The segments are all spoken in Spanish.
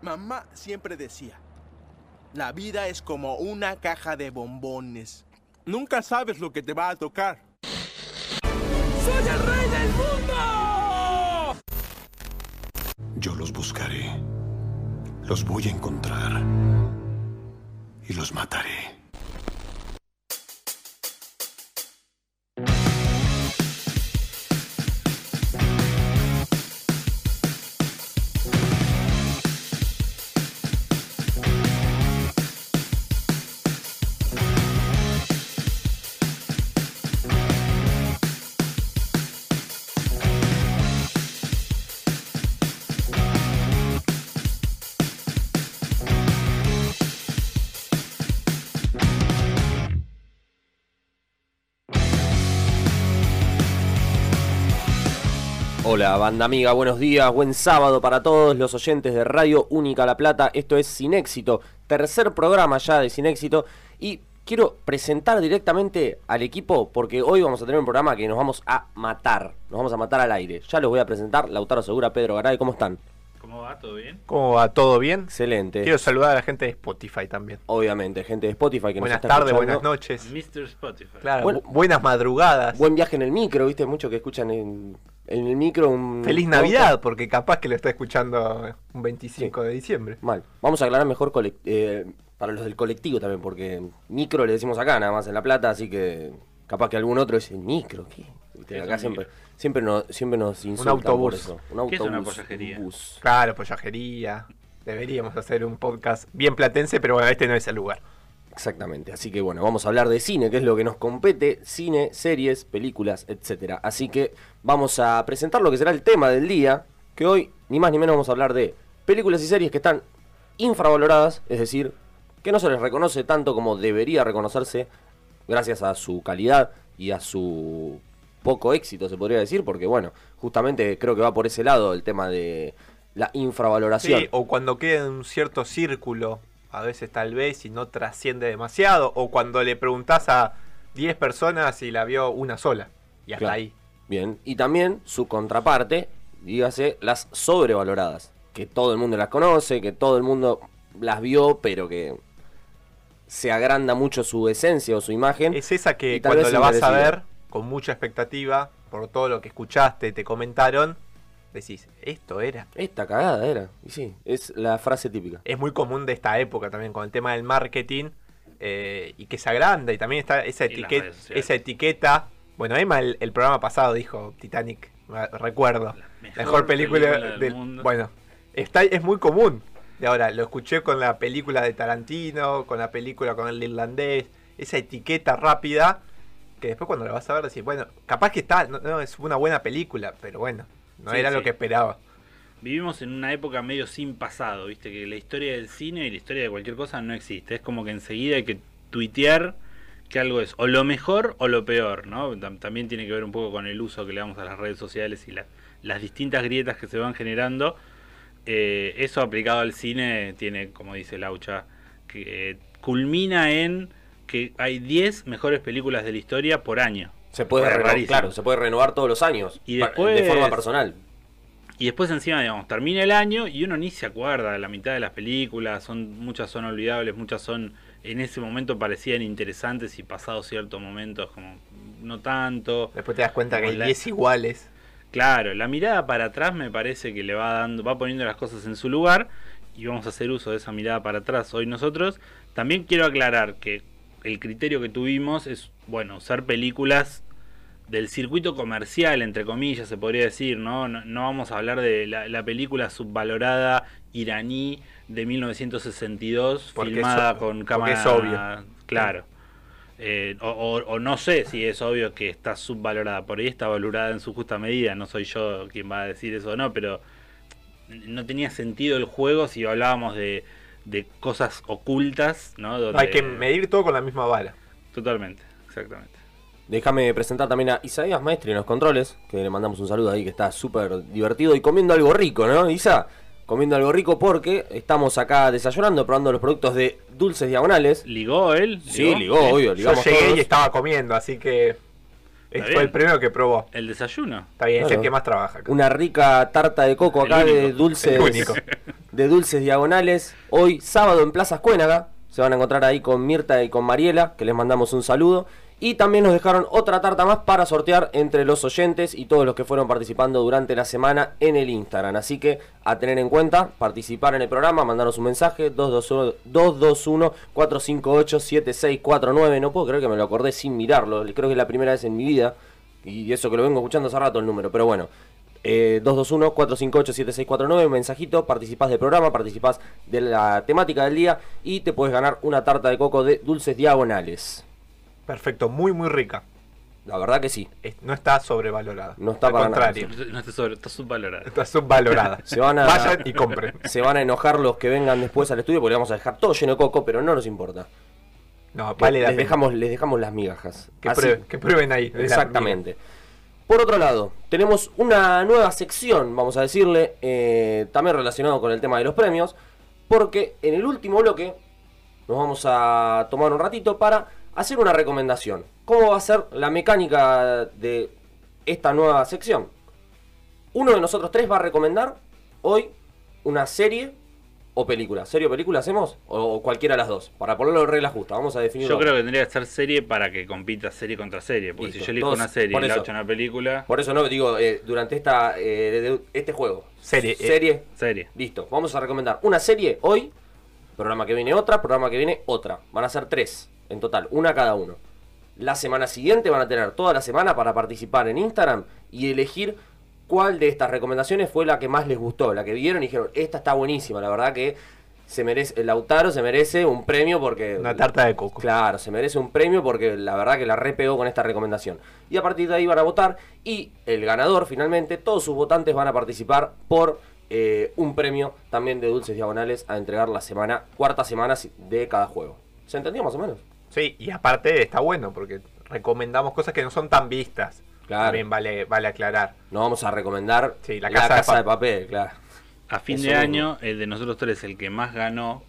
Mamá siempre decía, la vida es como una caja de bombones. Nunca sabes lo que te va a tocar. ¡Soy el rey del mundo! Yo los buscaré. Los voy a encontrar. Y los mataré. Hola, banda amiga, buenos días, buen sábado para todos los oyentes de Radio Única La Plata. Esto es Sin Éxito, tercer programa ya de Sin Éxito. Y quiero presentar directamente al equipo porque hoy vamos a tener un programa que nos vamos a matar. Nos vamos a matar al aire. Ya los voy a presentar. Lautaro Segura, Pedro Garay, ¿cómo están? ¿Cómo va? ¿Todo bien? ¿Cómo va? ¿Todo bien? Excelente. Quiero saludar a la gente de Spotify también. Obviamente, gente de Spotify que buenas nos está tardes, escuchando. buenas noches. Mr. Spotify. Claro, Bueno- bu- buenas madrugadas. Buen viaje en el micro, ¿viste? Muchos que escuchan en, en el micro un... Feliz. Navidad, porque capaz que lo está escuchando un 25 de diciembre. Mal. Vamos a aclarar mejor eh, para los del colectivo también, porque micro le decimos acá, nada más en La Plata, así que capaz que algún otro dice, ¿micro? ¿Qué? Viste, ¿Qué es acá un siempre, micro? siempre, nos, siempre nos insultan autobús. por eso. Un ¿Qué es una autobús, pollajería? un bus. Claro, pollajería. Deberíamos hacer un podcast bien platense, pero bueno, este no es el lugar. Exactamente, así que bueno, vamos a hablar de cine, que es lo que nos compete, cine, series, películas, etcétera. Así que vamos a presentar lo que será el tema del día, que hoy ni más ni menos vamos a hablar de películas y series que están infravaloradas, es decir, que no se les reconoce tanto como debería reconocerse gracias a su calidad y a su poco éxito, se podría decir, porque bueno, justamente creo que va por ese lado el tema de la infravaloración. Sí, o cuando queda en un cierto círculo, a veces tal vez, y no trasciende demasiado, o cuando le preguntás a 10 personas y la vio una sola. Y hasta Claro. ahí. Bien, y también su contraparte, dígase, las sobrevaloradas, que todo el mundo las conoce, que todo el mundo las vio, pero que se agranda mucho su esencia o su imagen. Es esa que cuando la vas a ver con mucha expectativa, por todo lo que escuchaste, te comentaron, decís, esto era. Esta cagada era, y sí, es la frase típica. Es muy común de esta época también con el tema del marketing eh, y que se agranda y también está esa, etiqueta esa etiqueta. Bueno, Emma el, el programa pasado dijo Titanic, recuerdo. La Mejor, película, del del mundo. Bueno, está, es muy común. De ahora, lo escuché con la película de Tarantino, con la película con el irlandés, esa etiqueta rápida que después cuando la vas a ver decís, bueno, capaz que está, no, no, es una buena película, pero bueno, no Sí, era lo que esperaba. Vivimos en una época medio sin pasado, viste, que la historia del cine y la historia de cualquier cosa no existe. Es como que enseguida hay que tuitear que algo es o lo mejor o lo peor, ¿no? Tam- También tiene que ver un poco con el uso que le damos a las redes sociales y la- las distintas grietas que se van generando. Eh, eso aplicado al cine tiene, como dice Laucha, que eh, culmina en que hay 10 mejores películas de la historia por año. Se puede, renovar, rarísimo. claro, se puede renovar todos los años, Y después- de forma personal. Y después encima, digamos, termina el año y uno ni se acuerda de la mitad de las películas, son muchas son olvidables, muchas son en ese momento parecían interesantes y pasados ciertos momentos como no tanto. Después te das cuenta que hay la- 10 iguales. Claro, la mirada para atrás me parece que le va dando, va poniendo las cosas en su lugar y vamos a hacer uso de esa mirada para atrás hoy nosotros. También quiero aclarar que el criterio que tuvimos es, bueno, usar películas del circuito comercial, entre comillas, se podría decir, ¿no? No, no vamos a hablar de la, la película subvalorada iraní de 1962, Porque filmada con cámara... es obvio. Claro. Eh, o, o- o no sé si es obvio que está subvalorada, por ahí está valorada en su justa medida, no soy yo quien va a decir eso o no, pero no tenía sentido el juego si hablábamos de, de cosas ocultas, ¿no? Donde- Hay que medir todo con la misma vara. Totalmente, exactamente. Déjame presentar también a Isaías Maestri en los controles, que le mandamos un saludo ahí, que está súper divertido y comiendo algo rico, ¿no, Isa? Comiendo algo rico porque estamos acá desayunando, probando los productos de Dulces Diagonales. ¿Ligó él? Sí, ligó, obvio, Yo ligamos llegué todos. y estaba comiendo, así que Está Fue el primero que probó. El desayuno. Está bien, es Claro. el que más trabaja. acá. Una rica tarta de coco El acá de dulces. El único. De dulces diagonales. Hoy, sábado, en Plaza Escuénaga. Se van a encontrar ahí con Mirta y con Mariela, que les mandamos un saludo. Y también nos dejaron otra tarta más para sortear entre los oyentes y todos los que fueron participando durante la semana en el Instagram. Así que a tener en cuenta, participar en el programa, mandarnos un mensaje 221-458-7649. No puedo creer que me lo acordé sin mirarlo. Creo que es la primera vez en mi vida. Y eso que lo vengo escuchando hace rato el número. Pero bueno, eh, 221-458-7649, un mensajito, participás del programa, participás de la temática del día y te puedes ganar una tarta de coco de dulces diagonales. Perfecto, muy, muy rica. La verdad que sí. No está sobrevalorada. No está Al para nada. No está, sobre, está subvalorado. Está subvalorada. Se van a- Vayan y compren. Se van a enojar los que vengan después al estudio porque le vamos a dejar todo lleno de coco, pero no nos importa. No, vale la les, pena. dejamos, les dejamos las migajas. que, Así- prueben, que prueben ahí. Exactamente. Por otro lado, tenemos una nueva sección, vamos a decirle, eh, también relacionado con el tema de los premios, porque en el último bloque nos vamos a tomar un ratito para hacer una recomendación. ¿Cómo va a ser la mecánica de esta nueva sección? Uno de nosotros tres va a recomendar hoy una serie o película. ¿Serie o película hacemos? O cualquiera de las dos. Para ponerlo en regla justa. Vamos a definirlo. Yo creo que tendría que ser serie para que compita serie contra serie. Porque Listo. si yo elijo Todos- una serie por y la eso. echo una película, Por eso no digo, eh, durante esta eh, de- de- este juego. Serie, eh. Serie. serie. Listo. Vamos a recomendar una serie hoy. Programa que viene otra, programa que viene otra. Van a ser tres en total, una cada uno. La semana siguiente van a tener toda la semana para participar en Instagram y elegir cuál de estas recomendaciones fue la que más les gustó, la que vieron y dijeron, esta está buenísima, la verdad que se merece, el Lautaro se merece un premio porque... Una tarta de coco. Claro, se merece un premio porque la verdad que la repegó con esta recomendación. Y a partir de ahí van a votar y el ganador finalmente, todos sus votantes van a participar por eh, un premio también de Dulces Diagonales a entregar la semana, cuarta semana de cada juego. ¿Se entendió más o menos? Sí, y aparte está bueno porque recomendamos cosas que no son tan vistas. Claro. También vale, vale aclarar. No vamos a recomendar Sí, La la Casa de de, papel, claro. A fin Eso de mismo. año, el de nosotros tres, el que más ganó,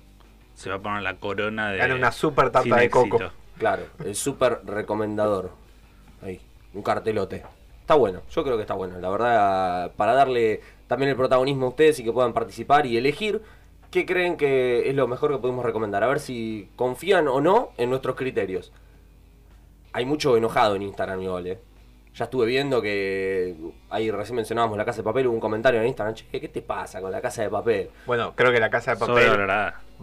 se va a poner la corona de. Gana una super tarta de coco. Claro, el súper recomendador. Ahí, un cartelote. Está bueno, yo creo que está bueno. La verdad, para darle también el protagonismo a ustedes y que puedan participar y elegir qué creen que es lo mejor que podemos recomendar. A ver si confían o no en nuestros criterios. Hay mucho enojado en Instagram igual, eh. Ya estuve viendo que ahí recién mencionábamos la casa de papel, hubo un comentario en Instagram, che, ¿qué te pasa con la casa de papel? Bueno, creo que la casa de papel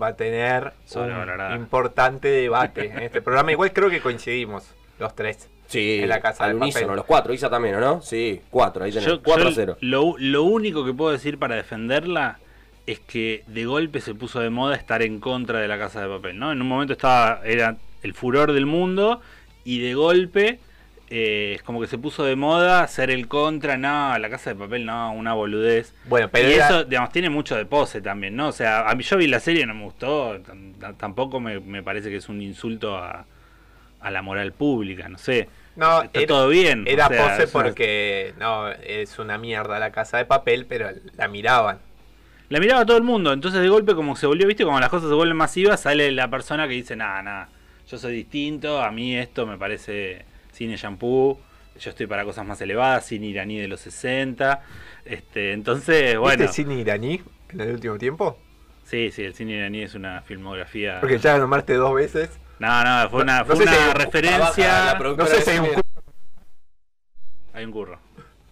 va a tener un importante debate en este programa. Igual creo que coincidimos los tres. Sí, En la casa al de unísono, papel. los cuatro, Isa también, ¿o no? Sí, cuatro, ahí tenés, Yo- 4 a yo 0. Lo, lo único que puedo decir para defenderla es que de golpe se puso de moda estar en contra de la casa de papel, ¿no? En un momento estaba, era el furor del mundo y de golpe eh, es como que se puso de moda ser el contra, no, la casa de papel no, una boludez. Bueno, pero y era- eso, digamos, tiene mucho de pose también, ¿no? O sea, a mí yo vi la serie no me gustó, tam- tam- tampoco me, me parece que es un insulto a, a la moral pública, no sé. No, Está era- todo bien. Era o sea, pose es porque no es una mierda la casa de papel, pero la miraban. La miraba todo el mundo, entonces de golpe como se volvió, viste, como las cosas se vuelven masivas, sale la persona que dice, nada, nada, yo soy distinto, a mí esto me parece cine shampoo, yo estoy para cosas más elevadas, cine iraní de los 60, este, entonces, bueno, ¿Viste cine iraní en el último tiempo? sí, sí, el cine iraní es una filmografía... Porque ya la nombraste dos veces. No, no, fue una, No fue una referencia... la No sé si hay un cu- Hay un curro.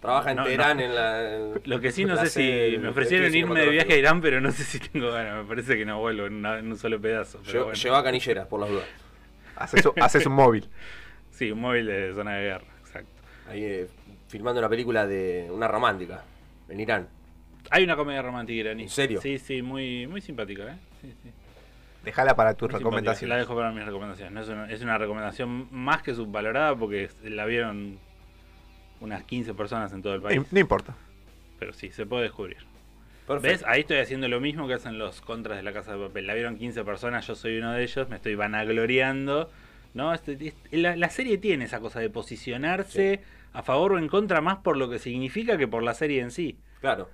Trabaja en No, Teherán no. en la. en Lo que sí, no sé si me ofrecieron irme de viaje a. Irán, pero no sé si tengo ganas. Me parece que no vuelvo en, una- en un solo pedazo. Pero Lle- bueno. Lleva canilleras, por las dudas. Haces, un- haces un móvil. Sí, un móvil de zona de guerra, exacto. Ahí eh, filmando una película de una romántica en Irán. Hay una comedia romántica iraní. ¿En serio? Sí, sí, muy, muy simpática, ¿eh? Sí, sí. Déjala para tus Muy simpática. La recomendaciones. dejo para mis recomendaciones. No es, una, es una recomendación más que subvalorada porque la vieron unas 15 personas en todo el país. No, no importa. Pero sí, se puede descubrir. Perfecto. ¿Ves? Ahí estoy haciendo lo mismo que hacen los contras de la casa de papel. La vieron 15 personas, yo soy uno de ellos, me estoy vanagloriando. ¿No? Este- este- la, la serie tiene esa cosa de posicionarse a favor o en contra más por lo que significa que por la serie en sí. Claro.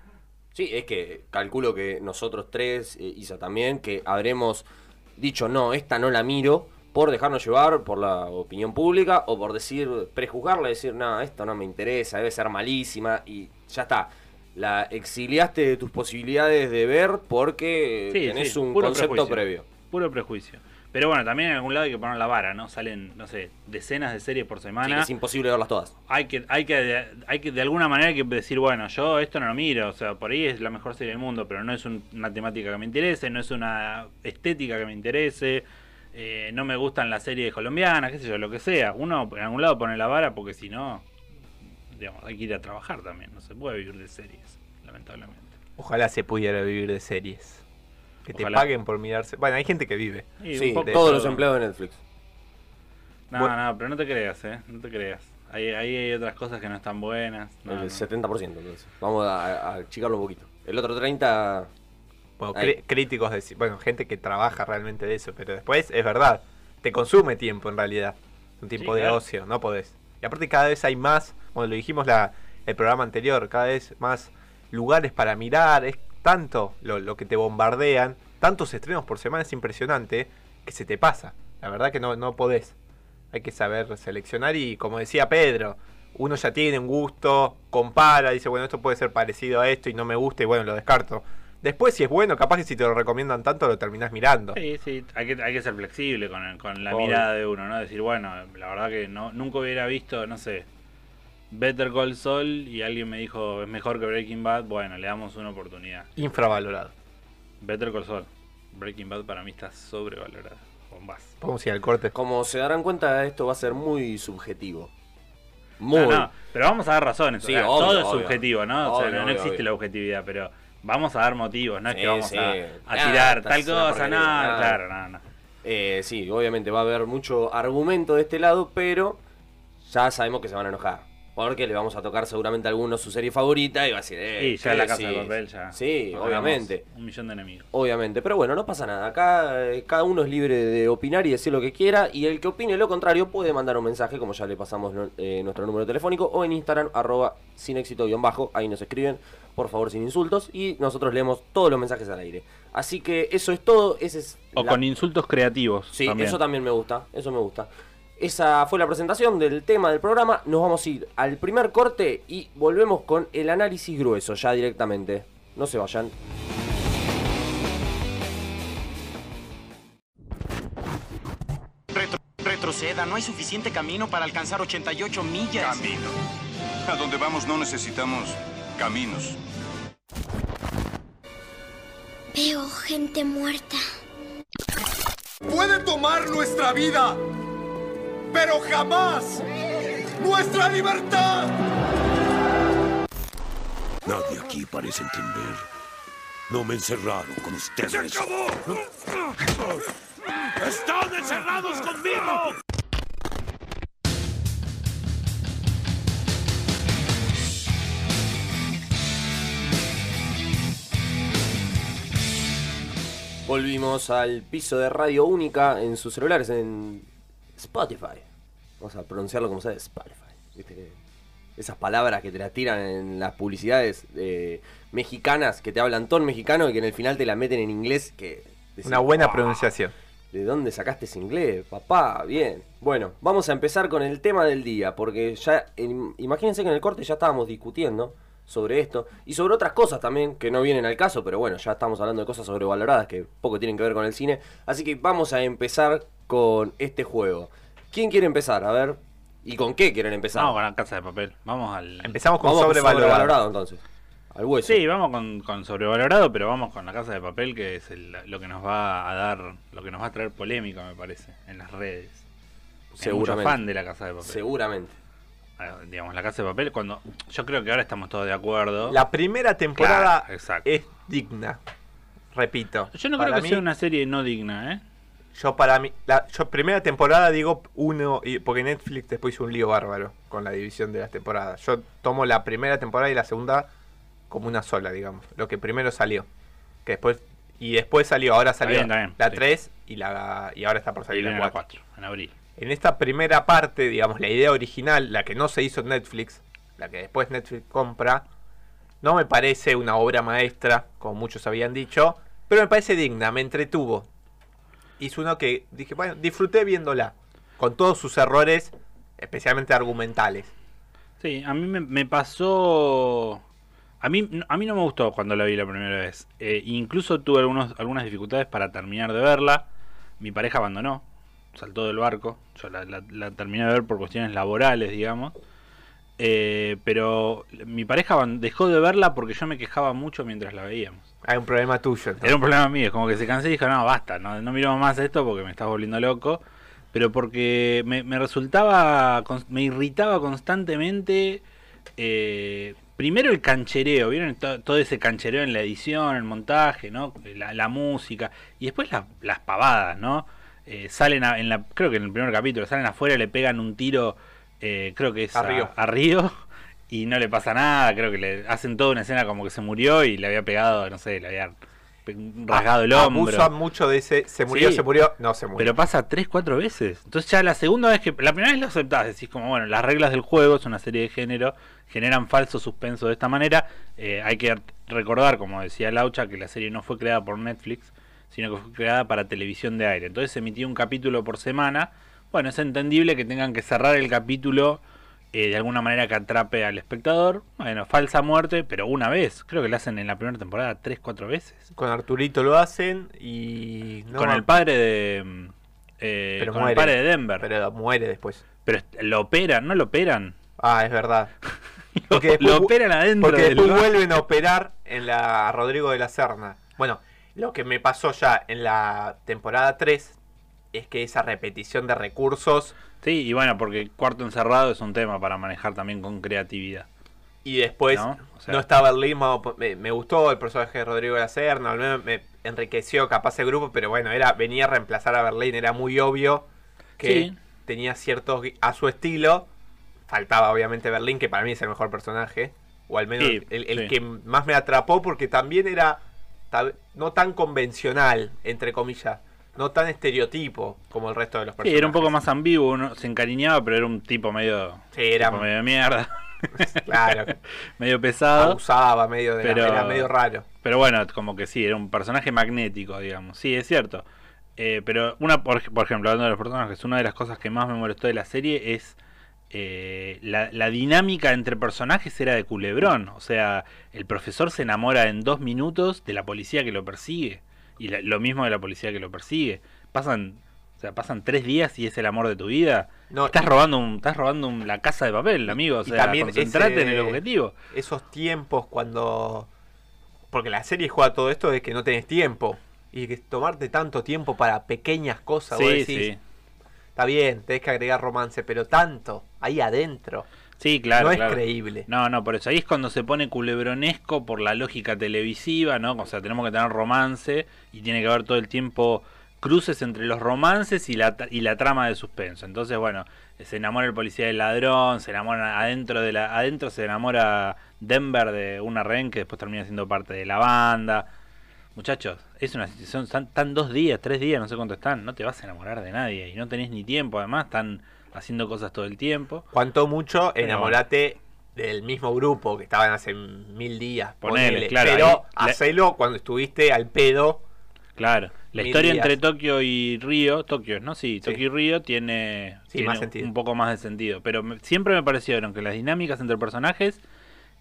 Sí, es que calculo que nosotros tres, eh, Isa también, que habremos dicho, no, esta no la miro, por dejarnos llevar por la opinión pública o por decir, prejuzgarla decir, no, esto no me interesa, debe ser malísima y ya está. La exiliaste de tus posibilidades de ver porque Sí, tenés sí, un concepto prejuicio. previo. Puro prejuicio. Pero bueno, también en algún lado hay que poner la vara, ¿no? Salen, no sé, decenas de series por Sí, semana. que es imposible verlas todas. hay que, hay que, hay que de alguna manera hay que decir, bueno, yo esto no lo miro, o sea, por ahí es la mejor serie del mundo, pero no es un- una temática que me interese, no es una estética que me interese, eh, no me gustan las series colombianas, qué sé yo, lo que sea. Uno en algún lado pone la vara porque si no, digamos, hay que ir a trabajar también, no se puede vivir de series, lamentablemente. Ojalá se pudiera vivir de series. Que te paguen por mirarse. Bueno, hay gente que vive. Sí, todos los empleados de Netflix. No, Bueno. no, pero no te creas, eh, no te creas. Ahí, ahí hay otras cosas que no están buenas. no, el no. 70%, entonces. Vamos a, a achicarlo un poquito. El otro 30%, Bueno, cri- críticos de bueno, gente que trabaja realmente de eso, pero después es verdad, te consume tiempo en realidad. Un tiempo Sí, de claro. ocio, no podés. Y aparte cada vez hay más, como lo dijimos la, el programa anterior, cada vez más lugares para mirar, es tanto lo, lo que te bombardean, tantos estrenos por semana, es impresionante que se te pasa. La verdad que no, no podés. Hay que saber seleccionar y como decía Pedro, uno ya tiene un gusto, compara, dice, bueno, esto puede ser parecido a esto y no me gusta y bueno, lo descarto. Después, si es bueno, capaz que si te lo recomiendan tanto, lo terminás mirando. Sí, sí, hay que, hay que ser flexible con, el- con la Obvio. mirada de uno, ¿no? Decir, bueno, la verdad que no nunca hubiera visto, no sé, Better Call Saul y alguien me dijo es mejor que Breaking Bad, bueno, le damos una oportunidad. Infravalorado. Better Call Saul. Breaking Bad para mí está sobrevalorada. Bombas. Podemos ir al corte. como se darán cuenta, esto va a ser muy subjetivo. Muy. No, no, pero vamos a dar razones. o Sí, sea, obvio, todo es obvio. subjetivo, ¿no? o sea, Obvio, no, existe obvio. la objetividad, pero vamos a dar motivos, no es Sí, que vamos sí. a, a Nada, tirar tal cosa, nada. claro, no, no. Eh, sí, obviamente va a haber mucho argumento de este lado, pero ya sabemos que se van a enojar. Porque le vamos a tocar seguramente a alguno su serie favorita y va a decir, eh, Sí, ya ¿qué la casa de decís? papel ya. Sí, obviamente. Un millón de enemigos. Obviamente, pero bueno, no pasa nada. Acá eh, cada uno es libre de opinar y decir lo que quiera. Y el que opine lo contrario puede mandar un mensaje, como ya le pasamos eh, nuestro número telefónico, o en Instagram, arroba sin éxito guion bajo. Ahí nos escriben, por favor, sin insultos. Y nosotros leemos todos los mensajes al aire. Así que eso es todo. Ese es O la- con insultos creativos. Sí, también. eso también me gusta, eso me gusta. Esa fue la presentación del tema del programa. Nos vamos a ir al primer corte y volvemos con el análisis grueso ya directamente. No se vayan. Retro- retroceda, no hay suficiente camino para alcanzar 88 millas. Camino. A donde vamos no necesitamos caminos. Veo gente muerta. Puede tomar nuestra vida, pero jamás nuestra libertad. Nadie aquí parece entender. No me encerraron con ustedes. ¡Se acabó! ¡Están encerrados conmigo! Volvimos al piso de radio única en sus celulares en Spotify. Vamos a pronunciarlo como sea, Spotify. ¿Viste que esas palabras que te las tiran en las publicidades eh, mexicanas que te hablan todo en mexicano y que en el final te la meten en inglés que decís, Una buena "Ah, pronunciación. ¿De dónde sacaste ese inglés, papá? Bien. Bueno, vamos a empezar con el tema del día, porque ya, en- imagínense que en el corte ya estábamos discutiendo sobre esto y sobre otras cosas también que no vienen al caso, pero bueno, ya estamos hablando de cosas sobrevaloradas que poco tienen que ver con el cine. Así que vamos a empezar con este juego. ¿Quién quiere empezar? A ver, ¿y con qué quieren empezar? Vamos con la casa de papel. Vamos al. Empezamos con Vamos con sobrevalorado. entonces. Al hueso. Sí, vamos con, con sobrevalorado, pero vamos con la casa de papel, que es el- lo que nos va a dar, lo que nos va a traer polémica, me parece, en las redes. Hay mucho Seguramente. fan de la casa de papel. Seguramente. Ah, Digamos, la casa de papel, cuando. Yo creo que ahora estamos todos de acuerdo. La primera temporada Claro, es digna. Repito. Yo no creo que mí- sea una serie no digna, ¿eh? Yo para mí, la yo primera temporada digo uno, y, porque Netflix después hizo un lío bárbaro con la división de las temporadas. Yo tomo la primera temporada y la segunda como una sola, digamos. Lo que primero salió. Que después, y después salió, ahora salió bien, está bien, la sí. 3 y, la, y ahora está por salir la la 4. 4, en abril. En esta primera parte, digamos, la idea original, la que no se hizo en Netflix, la que después Netflix compra, no me parece una obra maestra, como muchos habían dicho, pero me parece digna, me entretuvo. hizo uno que dije, bueno, disfruté viéndola. Con todos sus errores, especialmente argumentales. Sí, a mí me, pasó. A mí, a mí no me gustó cuando la vi la primera vez. Eh, incluso tuve algunos, algunas dificultades para terminar de verla. Mi pareja abandonó, saltó del barco. Yo la, la- la terminé de ver por cuestiones laborales, digamos. Eh, pero mi pareja dejó de verla porque yo me quejaba mucho mientras la veíamos. Hay un problema tuyo. Era un problema mío, es como que se cansé y dijo, no, basta, no, no miramos más esto porque me estás volviendo loco. Pero porque me, me resultaba, me irritaba constantemente, eh, primero el canchereo, ¿vieron? To- Todo ese canchereo en la edición, el montaje, ¿no? La, la música. Y después la- las pavadas, ¿no? Eh, salen, a- en la, creo que en el primer capítulo, salen afuera y le pegan un tiro, eh, creo que es A Río. a Río y no le pasa nada, creo que le hacen toda una escena como que se murió y le había pegado, no sé, le había rasgado el hombro. Abusan mucho de ese, se murió, Sí. se murió, no se murió. Pero pasa tres, cuatro veces. Entonces ya la segunda vez que... La primera vez lo aceptás, decís como, bueno, las reglas del juego, es una serie de género, generan falso suspenso de esta manera. Eh, hay que recordar, como decía Laucha, que la serie no fue creada por Netflix, sino que fue creada para televisión de aire. Entonces se emitía un capítulo por semana. Bueno, es entendible que tengan que cerrar el capítulo eh, de alguna manera que atrape al espectador. Bueno, falsa muerte, pero una vez. Creo que la hacen en la primera temporada tres, cuatro veces. Con Arturito lo hacen y... no con me- el padre de... mm, eh, Pero con muere. el padre de Denver. Pero muere después. Pero lo operan, ¿no lo operan? Ah, es verdad. Lo, lo operan adentro Porque después vuelven a operar en la Rodrigo de la Serna. Bueno, lo que me pasó ya en la temporada 3 es que esa repetición de recursos Sí, y bueno, porque cuarto encerrado es un tema para manejar también con creatividad. y después ¿No? O sea- está Berlín, mo- me, me gustó el personaje de Rodrigo de la Serna, al menos me enriqueció capaz el grupo, pero bueno, era venía a reemplazar a Berlín, era muy obvio que Sí. tenía ciertos a su estilo. Faltaba obviamente Berlín, que para mí es el mejor personaje, o al menos Sí, el, el sí. que más me atrapó porque también era no tan convencional, entre comillas, no tan estereotipo como el resto de los Sí, personajes. era un poco más ambiguo, uno se encariñaba, pero era un tipo medio, Sí, era tipo medio de mierda, claro, medio pesado. abusaba medio de la- Pero- era medio raro. Pero bueno, como que sí, era un personaje magnético, digamos. Sí, es cierto. Eh, pero una, por, por ejemplo, hablando de los personajes, una de las cosas que más me molestó de la serie es eh, la, la dinámica entre personajes era de culebrón. O sea, el profesor se enamora en dos minutos de la policía que lo persigue. Y la- lo mismo de la policía que lo persigue. Pasan, o sea, pasan tres días y es el amor de tu vida. No, estás robando un, estás robando un- la casa de papel, amigo. O Y sea, también concentrate ese- en el objetivo. Esos tiempos cuando... Porque la serie juega todo esto de que no tenés tiempo. Y que tomarte tanto tiempo para pequeñas cosas. vos Sí, decís, sí. Está bien, tenés que agregar romance, pero tanto, ahí adentro. Sí, claro. no es creíble. No, no, por eso. Ahí es cuando se pone culebronesco por la lógica televisiva, ¿no? O sea, tenemos que tener romance y tiene que haber todo el tiempo cruces entre los romances y la, y la trama de suspenso. Entonces, bueno, se enamora el policía del ladrón, se enamora adentro de la adentro se enamora Denver de una rehén que después termina siendo parte de la banda. Muchachos, es una situación, están, están dos días, tres días, no sé cuánto están, no te vas a enamorar de nadie y no tenés ni tiempo, además están haciendo cosas todo el tiempo. Cuanto mucho, Pero enamorate del mismo grupo que estaban hace mil días. Ponele, ponele. claro, pero ahí hacelo cuando estuviste al pedo. Claro. La historia días. entre Tokio y Río, Tokio, ¿no? Sí, Tokio y Río tiene, Sí, tiene más sentido. un poco más de sentido. Pero me- siempre me parecieron que las dinámicas entre personajes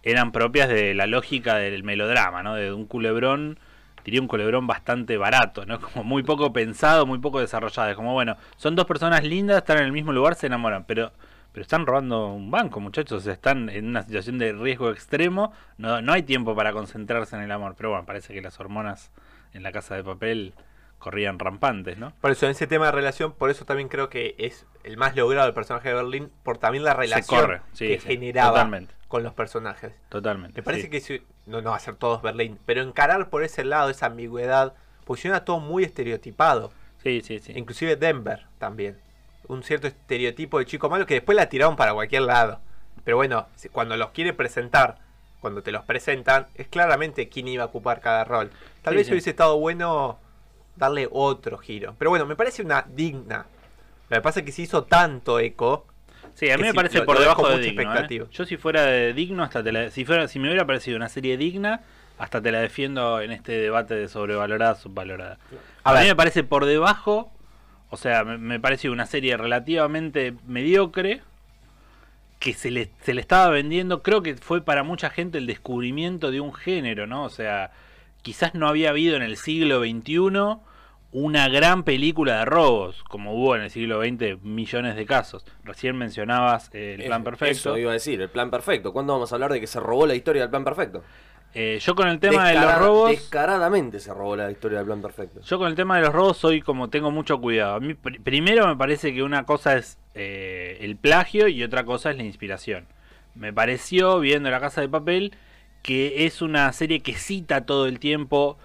eran propias de la lógica del melodrama, ¿no? De un culebrón, diría un culebrón bastante barato, ¿no? Como muy poco pensado, muy poco desarrollado. Es como, bueno, son dos personas lindas, están en el mismo lugar, se enamoran, pero pero están robando un banco, muchachos, están en una situación de riesgo extremo, no, no hay tiempo para concentrarse en el amor. Pero bueno, parece que las hormonas en la casa de papel corrían rampantes, ¿no? Por eso, en ese tema de relación, por eso también creo que es el más logrado el personaje de Berlín, por también la relación corre, sí, que sí, generaba totalmente. Con los personajes. Totalmente. Me parece sí. que si- no, no va a ser todos Berlín, pero encarar por ese lado esa ambigüedad, porque si no era todo muy estereotipado. Sí, sí, sí. Inclusive Denver también. Un cierto estereotipo de chico malo que después la tiraron para cualquier lado. Pero bueno, cuando los quiere presentar, cuando te los presentan, es claramente quién iba a ocupar cada rol. Tal Sí, vez sí. hubiese estado bueno darle otro giro. Pero bueno, me parece una digna. Lo que pasa es que se hizo tanto eco. Sí, a mí me parece por lo debajo de digno. ¿eh? Yo si fuera de digno, hasta te la- si fuera, si me hubiera parecido una serie digna, hasta te la defiendo en este debate de sobrevalorada, subvalorada. A A, mí ver. me parece por debajo, o sea, me, me pareció una serie relativamente mediocre que se le, se le estaba vendiendo, creo que fue para mucha gente el descubrimiento de un género, ¿no? O sea, quizás no había habido en el siglo XXI una gran película de robos, como hubo en el siglo XX millones de casos. Recién mencionabas eh, el plan perfecto. Eso iba a decir, el plan perfecto. ¿Cuándo vamos a hablar de que se robó la historia del plan perfecto? Eh, yo con el tema de los robos... Descaradamente se robó la historia del plan perfecto. Yo con el tema de los robos soy como tengo mucho cuidado. A mí pr- primero me parece que una cosa es eh, el plagio y otra cosa es la inspiración. Me pareció, viendo La Casa de Papel, que es una serie que cita todo el tiempo,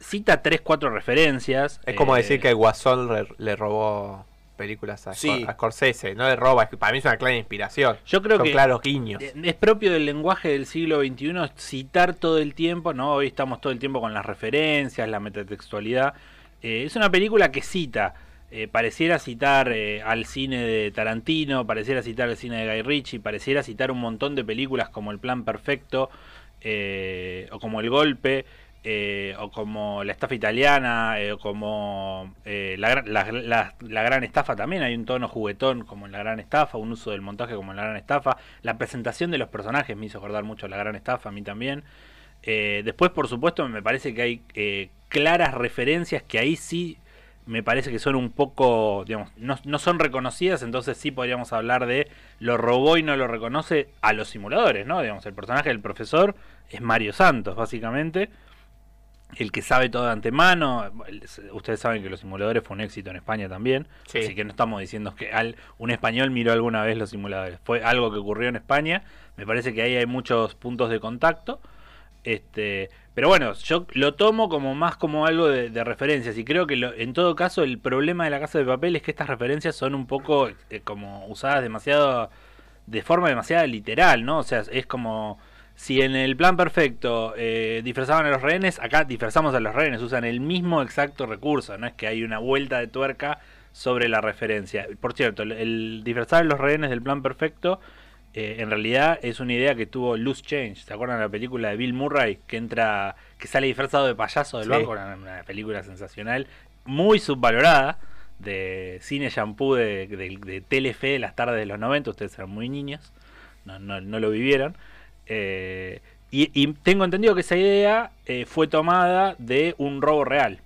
cita tres, cuatro referencias. Es como eh, decir que el Guasón le, le robó películas a, Sí. a Scorsese. No le roba, para mí es una clara inspiración. Yo creo Son que claros guiños. eh, es propio del lenguaje del siglo XXI citar todo el tiempo, ¿no? Hoy estamos todo el tiempo con las referencias, la metatextualidad. Eh, es una película que cita, eh, pareciera citar eh, al cine de Tarantino, pareciera citar al cine de Guy Ritchie, pareciera citar un montón de películas como El Plan Perfecto, eh, o como El Golpe, eh, o como La Estafa Italiana, eh, o como eh, la, la- Gran Estafa también, hay un tono juguetón como en La Gran Estafa, un uso del montaje como en La Gran Estafa, la presentación de los personajes me hizo acordar mucho La Gran Estafa, a mí también. Eh, después, por supuesto, me parece que hay claras referencias que ahí sí me parece que son un poco, digamos, no, no son reconocidas, entonces sí podríamos hablar de lo robó y no lo reconoce a los simuladores, ¿no? Digamos, el personaje del profesor es Mario Santos, básicamente, el que sabe todo de antemano. Ustedes saben que los simuladores fue un éxito en España también, Sí. así que no estamos diciendo que al, un español miró alguna vez los simuladores, fue algo que ocurrió en España, me parece que ahí hay muchos puntos de contacto. Este, pero bueno, yo lo tomo como más como algo de, de referencias y creo que lo- en todo caso el problema de la casa de papel es que estas referencias son un poco eh, como usadas demasiado de forma demasiado literal, ¿no? O sea, es como si en el plan perfecto eh, disfrazaban a los rehenes, acá disfrazamos a los rehenes, usan el mismo exacto recurso, no es que hay una vuelta de tuerca sobre la referencia. Por cierto, el, el disfrazar a los rehenes del plan perfecto eh, en realidad es una idea que tuvo Loose Change. ¿Se acuerdan de la película de Bill Murray que entra, que sale disfrazado de payaso del Sí. banco? Una, una película sensacional, muy subvalorada de cine shampoo de, de, de Telefe de las tardes de los 90. Ustedes eran muy niños, no, no, no lo vivieron. Eh, y, y tengo entendido que esa idea eh, fue tomada de un robo real.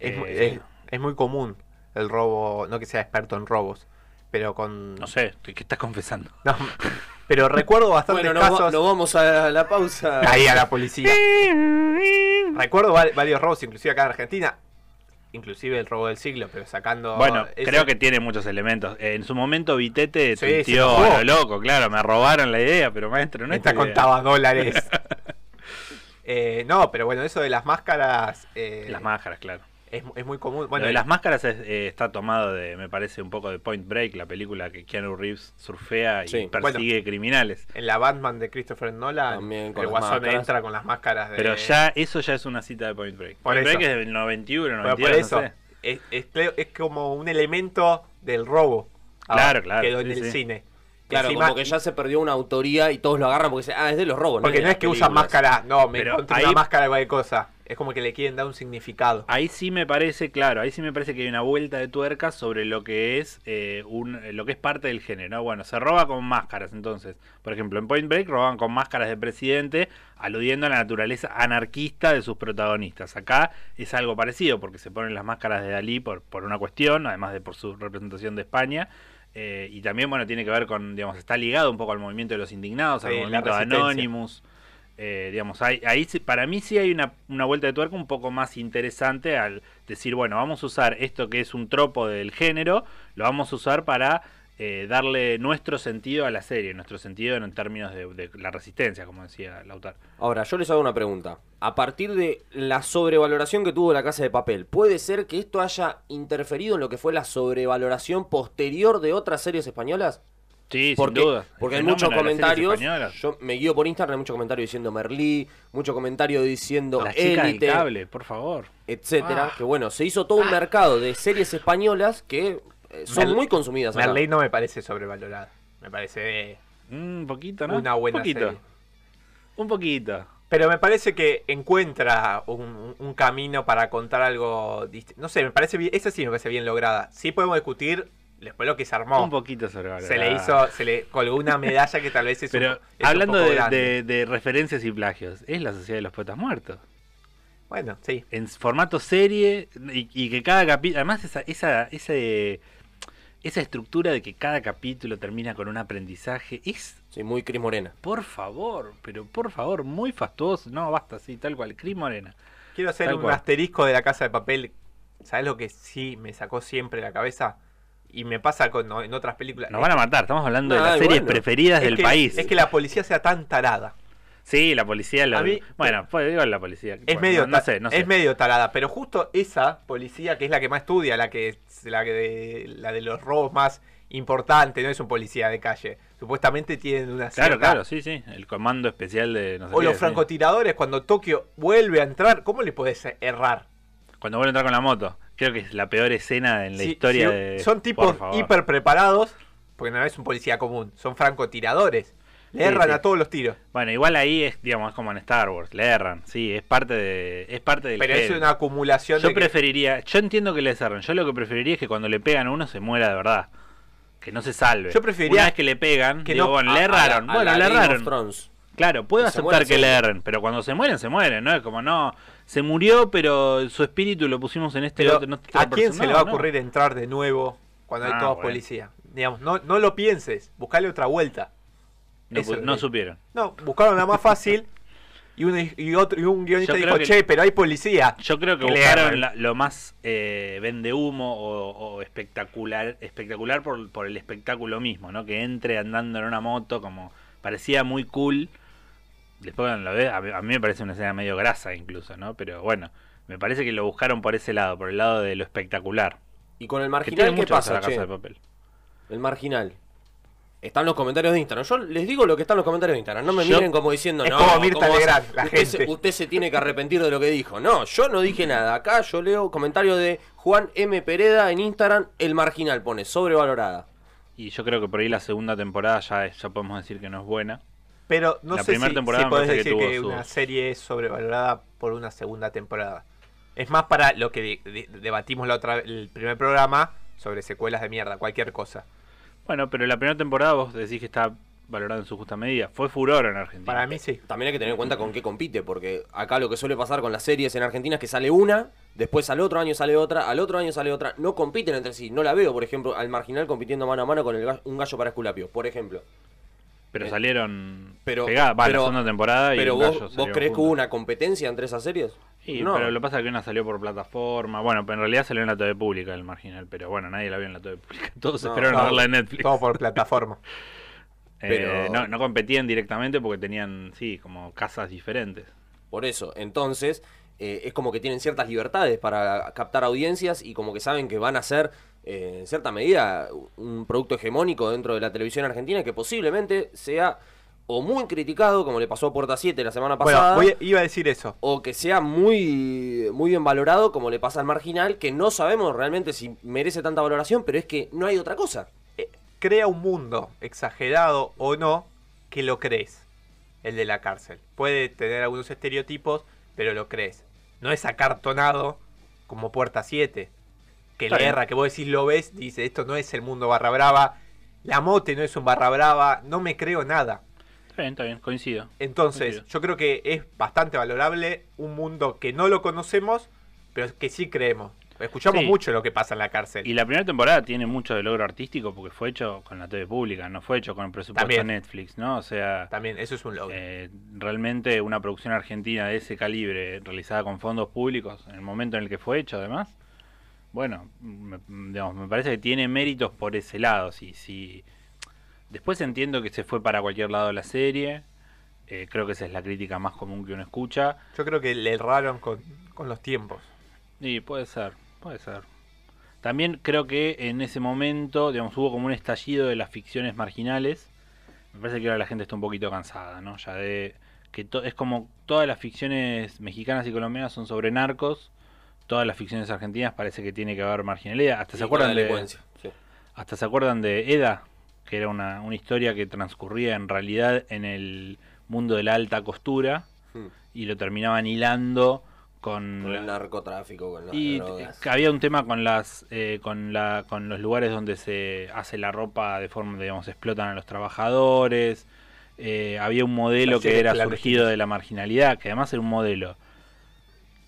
Es, Eh, es- es muy común el robo, no que sea experto en robos, pero con... No sé, ¿qué estás confesando? No, pero recuerdo bastantes Bueno, va- casos... nos vamos a la pausa. Ahí a la policía. Recuerdo va- varios robos, inclusive acá en Argentina. Inclusive el robo del siglo, pero sacando... Bueno, ese- creo que tiene muchos elementos. En su momento Vitete Sí, tuiteó a lo loco, claro, me robaron la idea, pero maestro, no es Esta contaba dólares. Eh, no, pero bueno, eso de las máscaras... eh, Las máscaras, claro. Es, es muy común. Bueno, de las máscaras es- eh, está tomado de, me parece, un poco de Point Break, la película que Keanu Reeves surfea y Sí. persigue Bueno. criminales. en la Batman de Christopher Nolan, También con el guasón máscaras. entra con las máscaras de... Pero ya, eso ya es una cita de Point Break. Por Point eso. Break es del 91, Bueno, 92, por eso, no sé. es, es cle- es como un elemento del robo. Claro, Ah, claro, Quedó sí, en el sí. cine. Claro, Encima- como que ya se perdió una autoría y todos lo agarran porque dicen, ah, es de los robos. Porque no es que usan máscara, no, me Pero encontré ahí- una máscara de cualquier cosa. Es como que le quieren dar un significado. Ahí sí me parece, claro, ahí sí me parece que hay una vuelta de tuerca sobre lo que es eh, un, lo que es parte del género. ¿no? Bueno, se roba con máscaras, entonces. Por ejemplo, en Point Break roban con máscaras de presidente, aludiendo a la naturaleza anarquista de sus protagonistas. Acá es algo parecido, porque se ponen las máscaras de Dalí por, por una cuestión, además de por su representación de España. eh, y también, bueno, tiene que ver con, digamos, está ligado un poco al movimiento de los indignados, al Sí, movimiento de. Anonymous. Eh, digamos, ahí, para mí sí hay una, una vuelta de tuerca un poco más interesante al decir, bueno, vamos a usar esto que es un tropo del género, lo vamos a usar para eh, darle nuestro sentido a la serie, nuestro sentido en términos de, de la resistencia, como decía Lautaro. Ahora, yo les hago una pregunta. A partir de la sobrevaloración que tuvo la casa de papel, ¿puede ser que esto haya interferido en lo que fue la sobrevaloración posterior de otras series españolas? Sí, porque, sin duda. Porque El hay muchos comentarios. Yo me guío por Instagram, hay muchos comentarios diciendo Merlí, mucho comentario diciendo del Élite, cable, por favor. etcétera. Ah. Que bueno, se hizo todo un mercado de series españolas que eh, son muy consumidas acá. Merley no me parece sobrevalorada. Me parece Un poquito, ¿no? una buena un poquito. serie. Un poquito. Pero me parece que encuentra un, un camino para contar algo distinto. No sé, me parece bien, esa sí me parece bien lograda. Sí podemos discutir después lo que se armó. Un poquito sobrevalorada. Se le hizo, se le colgó una medalla que tal vez es Pero un, es hablando un poco de, de- de referencias y plagios, es la Sociedad de los Poetas Muertos. Bueno, sí. En formato serie y, y que cada capítulo... Además esa, esa, ese- esa estructura de que cada capítulo termina con un aprendizaje es... Sí, muy Cris Morena. Por favor, pero por favor, muy fastuoso. No, basta, así, tal cual. Cris Morena. Quiero hacer Tal un cual. asterisco de la casa de papel. ¿Sabes lo que sí me sacó siempre la cabeza? Y me pasa con, en otras películas. Nos van a matar, estamos hablando de las series bueno. preferidas Es del que- país. Es que la policía sea tan tarada. Sí, la policía... lo- mí- bueno, pues igual la policía. Es bueno, medio, no, sé, no sé. es medio tarada, pero justo esa policía que es la que más estudia, la que la que de, la de los robos más importantes, no es un policía de calle. Supuestamente tienen una Claro, cierta- claro, sí, sí. El comando especial de... No sé O qué, los sí. francotiradores cuando Tokio vuelve a entrar, ¿cómo le podés errar? Cuando vuelve a entrar con la moto. Creo que es la peor escena en la historia de... Son tipos hiper preparados, porque no es un policía común, son francotiradores. Le Sí, erran a todos los tiros. Bueno, igual ahí es, digamos, es como en Star Wars, le erran, sí, es parte de, es parte del Pero es una acumulación Yo de que- preferiría, yo entiendo que les erran, yo lo que preferiría es que cuando le pegan a uno se muera de verdad, que no se salve. Yo preferiría Una vez que le pegan, que digo, no- bueno, a- le erraron, a bueno, le erraron. Claro, puedo aceptar mueren, que le erren, pero cuando se mueren, se mueren, ¿no? Es como, no, se murió, pero su espíritu lo pusimos en este Pero, otro. en ¿A quién se le va a no. ocurrir entrar de nuevo cuando hay Ah, todos bueno. policías? Digamos, no, no lo pienses, buscale otra vuelta. No, Eso supieron. No, buscaron la más fácil y, un- y otro, y un guionista dijo, que- che, pero hay policía. Yo creo que buscaron la- lo más eh, vende humo o, o espectacular, espectacular por, por el espectáculo mismo, ¿no? Que entre andando en una moto, como parecía muy cool. Después cuando lo ves, a mí, a mí me parece una escena medio grasa incluso, ¿no? Pero bueno, me parece que lo buscaron por ese lado, por el lado de lo espectacular. Y con el marginal, ¿qué pasa, la casa de papel. El marginal. Están los comentarios de Instagram. Yo les digo lo que está en los comentarios de Instagram. No me Yo- miren como diciendo, Es no. como Mirta ¿cómo vas a- Legrand, la usted, se, gente". usted se tiene que arrepentir de lo que dijo. No, yo no dije nada. Acá yo leo comentario de Juan M. Pereda en Instagram. El marginal pone sobrevalorada. Y yo creo que por ahí la segunda temporada ya, ya podemos decir que no es buena. Pero no La sé primera si, temporada si podés que decir que, tuvo una serie es sobrevalorada por una segunda temporada. Es más para lo que de- de- debatimos la otra el primer programa sobre secuelas de mierda, cualquier cosa. Bueno, pero la primera temporada vos decís que está valorada en su justa medida. Fue furor en Argentina. Para mí sí. También hay que tener en cuenta con qué compite, porque acá lo que suele pasar con las series en Argentina es que sale una, después al otro año sale otra, al otro año sale otra, no compiten entre sí. No la veo, por ejemplo, al marginal compitiendo mano a mano con el un gallo para Esculapio, por ejemplo. Pero Eh, salieron Pero, pegadas. Va, la pero- segunda temporada y pero el vos, Gallo vos crees que hubo una competencia entre esas series? Sí, no. pero lo que pasa es que una salió por plataforma. Bueno, pero en realidad salió en la TV pública el marginal. Pero bueno, nadie la vio en la TV pública. Todos No, esperaron a todo- verla en Netflix. Todo por plataforma. Eh, pero- no, no competían directamente porque tenían, sí, como casas diferentes. Por eso, entonces, eh, es como que tienen ciertas libertades para captar audiencias y como que saben que van a ser, eh, en cierta medida, un producto hegemónico dentro de la televisión argentina que posiblemente sea o muy criticado, como le pasó a Puerta 7 la semana pasada, Bueno, voy a- iba a decir eso. o que sea muy, muy bien valorado, como le pasa al marginal, que no sabemos realmente si merece tanta valoración, pero es que no hay otra cosa. Eh, Crea un mundo, exagerado o no, que lo crees. El de la cárcel. Puede tener algunos estereotipos, pero lo crees. No es acartonado como Puerta 7. Que bien. erra, que vos decís lo ves, dice, esto no es el mundo barra brava. La mote no es un barra brava. No me creo nada. Está bien, está bien, coincido. Entonces, Coincido. yo creo que es bastante valorable un mundo que no lo conocemos, pero que sí creemos. Escuchamos Sí. mucho lo que pasa en la cárcel. Y la primera temporada tiene mucho de logro artístico porque fue hecho con la TV pública, no fue hecho con el presupuesto de Netflix, ¿no? O sea, También, eso es un logro. eh, realmente una producción argentina de ese calibre, realizada con fondos públicos, en el momento en el que fue hecho además, bueno, me, digamos, me parece que tiene méritos por ese lado. Si, si... Después entiendo que se fue para cualquier lado de la serie, eh, creo que esa es la crítica más común que uno escucha. Yo creo que le erraron con, con los tiempos. Sí, puede ser, puede ser. También creo que en ese momento, digamos, hubo como un estallido de las ficciones marginales. Me parece que ahora la gente está un poquito cansada, ¿no? Ya de que es como todas las ficciones mexicanas y colombianas son sobre narcos, todas las ficciones argentinas parece que tiene que haber marginalidad. Hasta se acuerdan de sí. hasta se acuerdan de Eda, que era una, una historia que transcurría en realidad en el mundo de la alta costura Hmm. y lo terminaban hilando con, Con el narcotráfico, con las y drogas. que había un tema con las eh, con la con los lugares donde se hace la ropa de forma digamos explotan a los trabajadores Eh, había un modelo que era surgido de la marginalidad que además era un modelo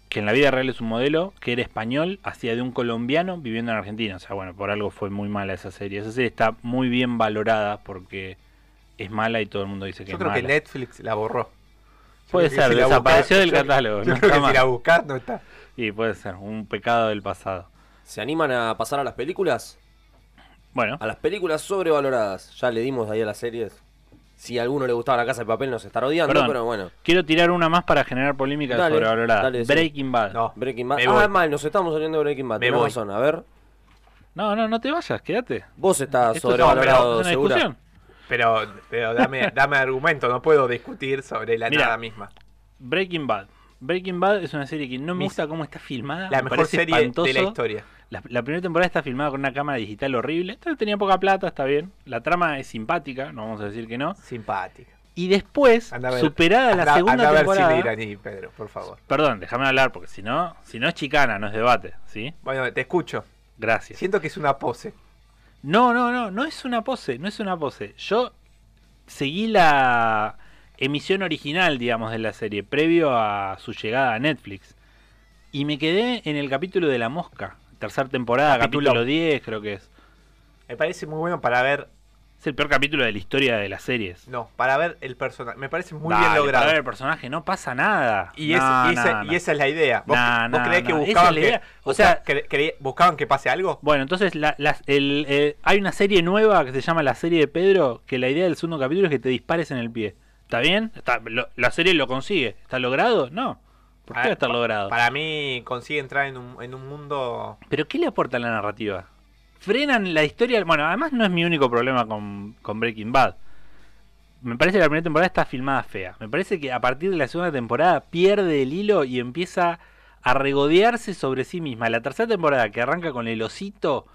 que en la vida real es un modelo que era español hacía de un colombiano viviendo en Argentina o sea bueno por algo fue muy mala esa serie esa serie está muy bien valorada porque es mala y todo el mundo dice que Yo es creo que mala. Netflix la borró. Yo Puede ser, si desapareció buscás- del yo- catálogo. Yo no creo está que si más. la buscás no está. Y puede ser, un pecado del pasado. ¿Se animan a pasar a las películas? Bueno, A las películas sobrevaloradas. Ya le dimos ahí a las series. Si a alguno le gustaba la casa de papel nos estará odiando, Perdón. pero bueno. quiero tirar una más para generar polémica Dale, sobrevalorada. dale. Breaking Bad. No. Breaking Bad. Me Ah, mal, nos estamos saliendo de Breaking Bad. Me voy. razón, a ver. no, no, no te vayas, quédate. Vos estás Esto sobrevalorado, es una discusión. Pero, pero dame, dame argumento, no puedo discutir sobre la Mira, nada misma. Breaking Bad. Breaking Bad es una serie que no me gusta cómo está filmada. La me mejor serie de la historia. La, la primera temporada está filmada con una cámara digital horrible. Esta tenía poca plata, está bien. La trama es simpática, no vamos a decir que no. Simpática. Y después, ver- superada la segunda anda a ver temporada. cine iraní, Pedro, por favor. Perdón, déjame hablar, porque si no, si no es chicana, no es debate, ¿sí? Bueno, te escucho. Gracias. Siento que es una pose. No, no, no, no es una pose, no es una pose. Yo seguí la emisión original, digamos, de la serie, previo a su llegada a Netflix. Y me quedé en el capítulo de la mosca, tercera temporada, Capítulo. capítulo 10 creo que es. Me parece muy bueno para ver. Es el peor capítulo de la historia de las series. No, para ver el personaje. Me parece muy Dale, bien para logrado. ver el personaje no pasa nada. Y, es- No, y esa, no, y no. esa es la idea. ¿Vos, vos creés que buscaban es que. O sea- cre- cre- buscaban que pase algo? Bueno, entonces la- las- el- eh, hay una serie nueva que se llama La serie de Pedro, que la idea del segundo capítulo es que te dispares en el pie. ¿Está bien? Está- lo- la serie lo consigue. ¿Está logrado? No. ¿Por qué va a estar logrado? Para mí consigue entrar en un, en un mundo. ¿Pero qué le aporta la narrativa? Frenan la historia. Bueno, además no es mi único problema con, con Breaking Bad. Me parece que la primera temporada está filmada fea. Me parece que a partir de la segunda temporada pierde el hilo y empieza a regodearse sobre sí misma. La tercera temporada que arranca con el osito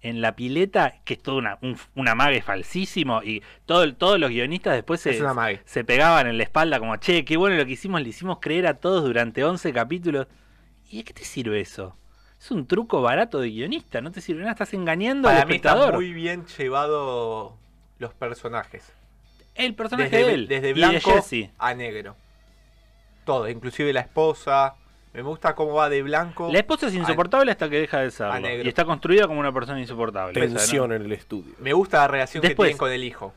en la pileta, que es todo una, un, un amague falsísimo, y todo, todos los guionistas después se, se pegaban en la espalda como, che, qué bueno lo que hicimos, le hicimos creer a todos durante 11 capítulos. ¿Y de qué te sirve eso? Es un truco barato de guionista, no te sirve nada, estás engañando al Para mí está espectador. muy bien llevado los personajes. El personaje Desde, de él desde de blanco a negro. Todo, inclusive la esposa. Me gusta cómo va de blanco. La esposa es insoportable hasta que deja de a serlo. negro. Y está construida como una persona insoportable. Tensión en el estudio. Me gusta la relación Después. que tienen con el hijo.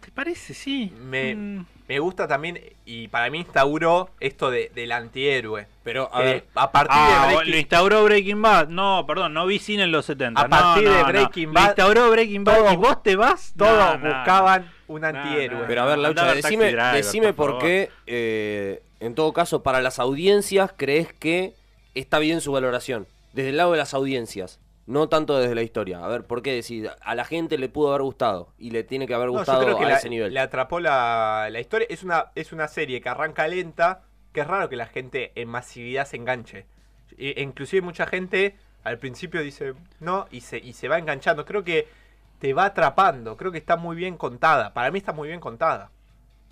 ¿Te parece? Sí. Me, Mm. Me gusta también, y para mí instauró esto de, del antihéroe. Pero, a Eh, ver, a partir Ah, de lo Breaking instauró Breaking Bad. No, perdón, no vi cine en los 70. A No, partir no, de no. Breaking Lo Bad, instauró Breaking Bad todos- y vos te vas. todos No, no, buscaban un no, antihéroe. no. pero a ver, Laucha, decime, Driver, decime por por, qué, eh, en todo caso, para las audiencias, crees que está bien su valoración. Desde el lado de las audiencias, no tanto desde la historia. A ver, ¿por qué decir? A la gente le pudo haber gustado y le tiene que haber No, yo gustado creo que a la- ese nivel. le atrapó la, la historia. Es una, es una serie que arranca lenta, que es raro que la gente en masividad se enganche. E- inclusive mucha gente al principio dice no y se, y se va enganchando. Creo que te va atrapando, creo que está muy bien contada. Para mí está muy bien contada.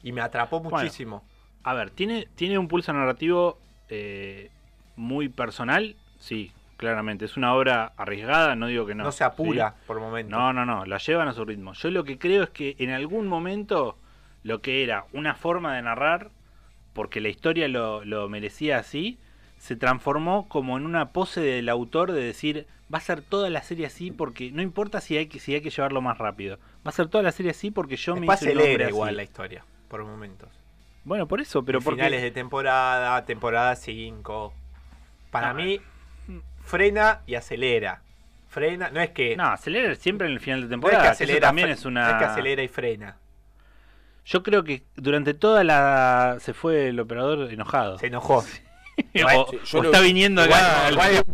Y me atrapó Bueno, muchísimo. A ver, ¿tiene, tiene un pulso narrativo eh, muy personal? Sí, claramente. Es una obra arriesgada, no digo que no. no, se apura ¿sí? por momentos. No, no, no, la llevan a su ritmo. Yo lo que creo es que en algún momento lo que era una forma de narrar, porque la historia lo, lo merecía así, se transformó como en una pose del autor de decir, va a ser toda la serie así porque no importa si hay que, si hay que llevarlo más rápido. Va a ser toda la serie así porque yo Después me hice acelera así. igual la historia, por momentos. Bueno, por eso, pero porque... finales de temporada, temporada 5. Para No, mí, frena y acelera. Frena, no es que. No, acelera siempre en el final de no es temporada. que eso acelera, también es no una... es que acelera y frena. Yo creo que durante toda la... Se fue el operador enojado. Se enojó. o Sí, yo o lo- está viniendo acá... Igual- al- igual-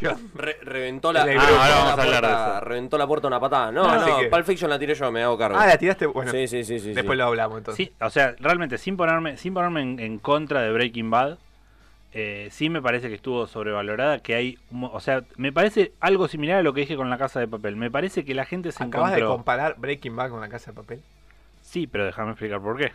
Re- reventó la, ah, de puerta- eso. reventó la puerta una patada. No, No, no, así que- Pulp Fiction la tiré yo, me hago cargo. Ah, la tiraste. Bueno, sí, sí, sí, sí. después sí. lo hablamos entonces. Sí, o sea, realmente sin ponerme, sin ponerme en, en contra de Breaking Bad, eh, sí me parece que estuvo sobrevalorada, que hay, o sea, me parece algo similar a lo que dije con la Casa de Papel. Me parece que la gente se ¿Acabas de encontró. comparar Breaking Bad con la casa de papel? Sí, pero déjame explicar por qué.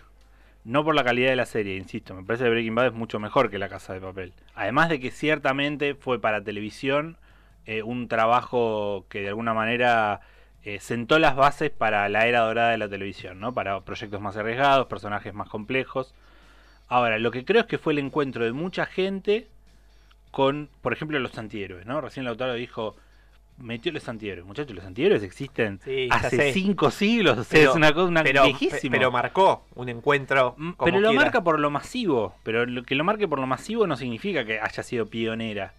No por la calidad de la serie, insisto, me parece que Breaking Bad es mucho mejor que La Casa de Papel. Además de que ciertamente fue para televisión eh, un trabajo que de alguna manera eh, sentó las bases para la era dorada de la televisión, ¿no? Para proyectos más arriesgados, personajes más complejos. Ahora, lo que creo es que fue el encuentro de mucha gente con, por ejemplo, los antihéroes, ¿no? Recién Lautaro dijo, metió los antihéroes. Muchachos, los antihéroes existen Sí, hace cinco siglos, o sea, Pero- es una cosa una pero, viejísimo. pero marcó un encuentro. como Pero lo quiera. marca por lo masivo. Pero lo que lo marque por lo masivo no significa que haya sido pionera.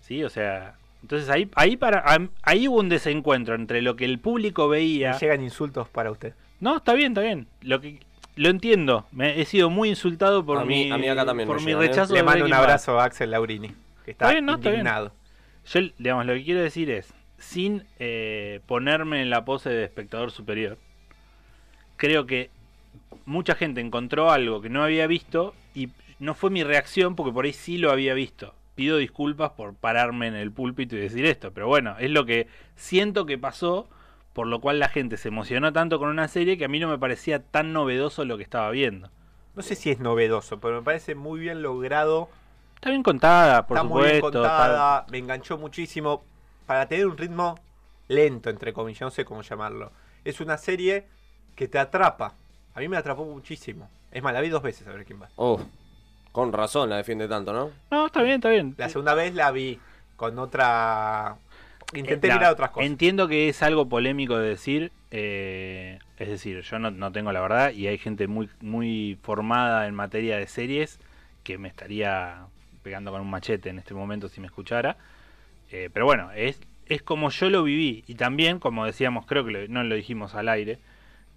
¿Sí? O sea. Entonces ahí, ahí para ahí hubo un desencuentro entre lo que el público veía. Me llegan insultos para usted. No, está bien, está bien. Lo que lo entiendo. Me he sido muy insultado por A mí- mi a mí acá también por me mi llegan, ¿eh? rechazo Le mando un abrazo a Axel Laurini, que está, Está bien, no, está bien. Yo, digamos, lo que quiero decir es, sin eh, ponerme en la pose de espectador superior, creo que mucha gente encontró algo que no había visto y no fue mi reacción porque por ahí sí lo había visto. Pido disculpas por pararme en el púlpito y decir esto, pero bueno, es lo que siento que pasó, por lo cual la gente se emocionó tanto con una serie que a mí no me parecía tan novedoso lo que estaba viendo. No sé si es novedoso, pero me parece muy bien logrado. Está bien contada, por está muy bien supuesto. está- contada, me enganchó muchísimo. Para tener un ritmo lento, entre comillas, no sé cómo llamarlo. Es una serie que te atrapa. A mí me atrapó muchísimo. Es más, la vi dos veces a ver quién va. Oh, con razón la defiende tanto, ¿no? No, está bien, está bien. La segunda vez la vi con otra. Intenté Eh, mirar otras cosas. Entiendo que es algo polémico de decir. eh, es decir, yo no, no tengo la verdad y hay gente muy, muy formada en materia de series que me estaría pegando con un machete en este momento si me escuchara. Eh, pero bueno, es, es como yo lo viví. Y también, como decíamos, creo que lo- no lo dijimos al aire.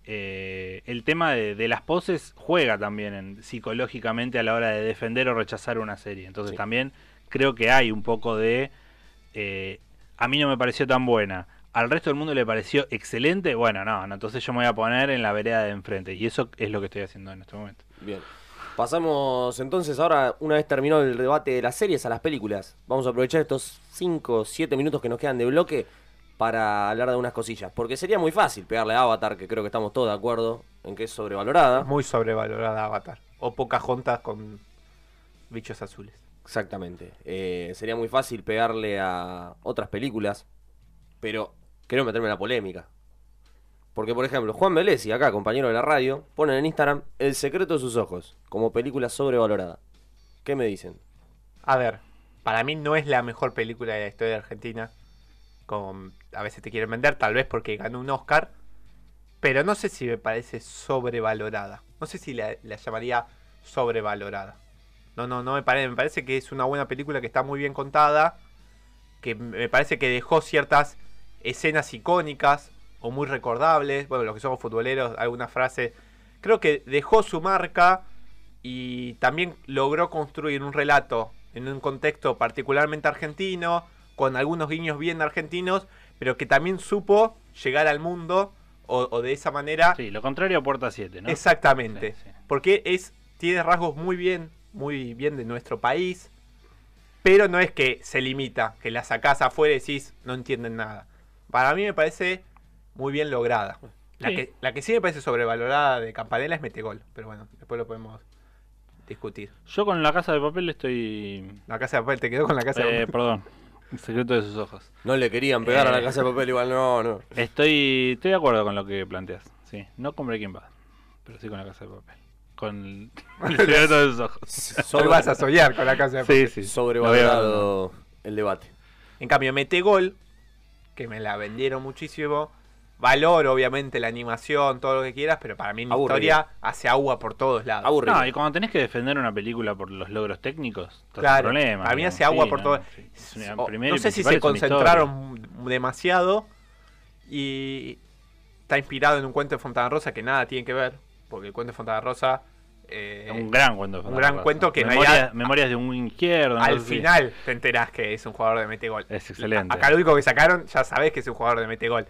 eh, el tema de, de las poses juega también en- psicológicamente a la hora de defender o rechazar una serie. Entonces Sí. también creo que hay un poco de eh, a mí no me pareció tan buena. Al resto del mundo le pareció excelente. Bueno, no, no, entonces yo me voy a poner en la vereda de enfrente. Y eso es lo que estoy haciendo en este momento. Bien. Pasamos entonces ahora, una vez terminado el debate de las series, a las películas. Vamos a aprovechar estos 5 o 7 minutos que nos quedan de bloque para hablar de unas cosillas. Porque sería muy fácil pegarle a Avatar, que creo que estamos todos de acuerdo en que es sobrevalorada. Muy sobrevalorada Avatar. O Pocahontas con bichos azules. Exactamente. Eh, sería muy fácil pegarle a otras películas, pero quiero meterme en la polémica. Porque, por ejemplo, Juan Velesi, acá, compañero de la radio, pone en Instagram El secreto de sus ojos, como película sobrevalorada. ¿Qué me dicen? A ver, para mí no es la mejor película de la historia de Argentina. Como a veces te quieren vender, tal vez porque ganó un Oscar. Pero no sé si me parece sobrevalorada. No sé si la llamaría sobrevalorada. No, no, no me parece. Me parece que es una buena película que está muy bien contada. Que me parece que dejó ciertas escenas icónicas o muy recordables. Bueno, los que somos futboleros, alguna frase. Creo que dejó su marca y también logró construir un relato en un contexto particularmente argentino, con algunos guiños bien argentinos, pero que también supo llegar al mundo o, o de esa manera. Sí, lo contrario a Puerta 7, ¿no? Exactamente. Sí, sí. Porque es tiene rasgos muy bien, muy bien de nuestro país, pero no es que se limita, que la sacás afuera y decís no entienden nada. Para mí me parece muy bien lograda. La, Sí. que, la que sí me parece sobrevalorada de Campanella es Metegol, pero bueno, después lo podemos discutir. Yo con la casa de papel estoy. La casa de papel te quedó con la casa de Eh, papel. perdón. El secreto de sus ojos. No le querían pegar a la Eh. casa de papel, igual no, no. Estoy, estoy de acuerdo con lo que planteas. Sí, no con Breaking Bad, pero sí con la casa de papel. Con el secreto de sus ojos. Hoy vas a soñar con la casa de papel. Sí, sí. Sobrevalorado el debate. En cambio, Metegol, que me la vendieron muchísimo, valoro obviamente la animación, todo lo que quieras, pero para mí mi Aburrido. historia hace agua por todos lados. Aburrido. No, y cuando tenés que defender una película por los logros técnicos, estás Claro, problema. para mí hace agua Sí, por no, todo. sí. No sé si se concentraron demasiado y está inspirado en un cuento de Fontana Rosa que nada tiene que ver, porque el cuento de Fontana Rosa eh. Un gran cuento. un gran cuento que Memorias, realidad- Memorias de un izquierdo. al final te enterás que es un jugador de Metegol. Es excelente. Acá lo único que sacaron, ya sabés que es un jugador de Metegol.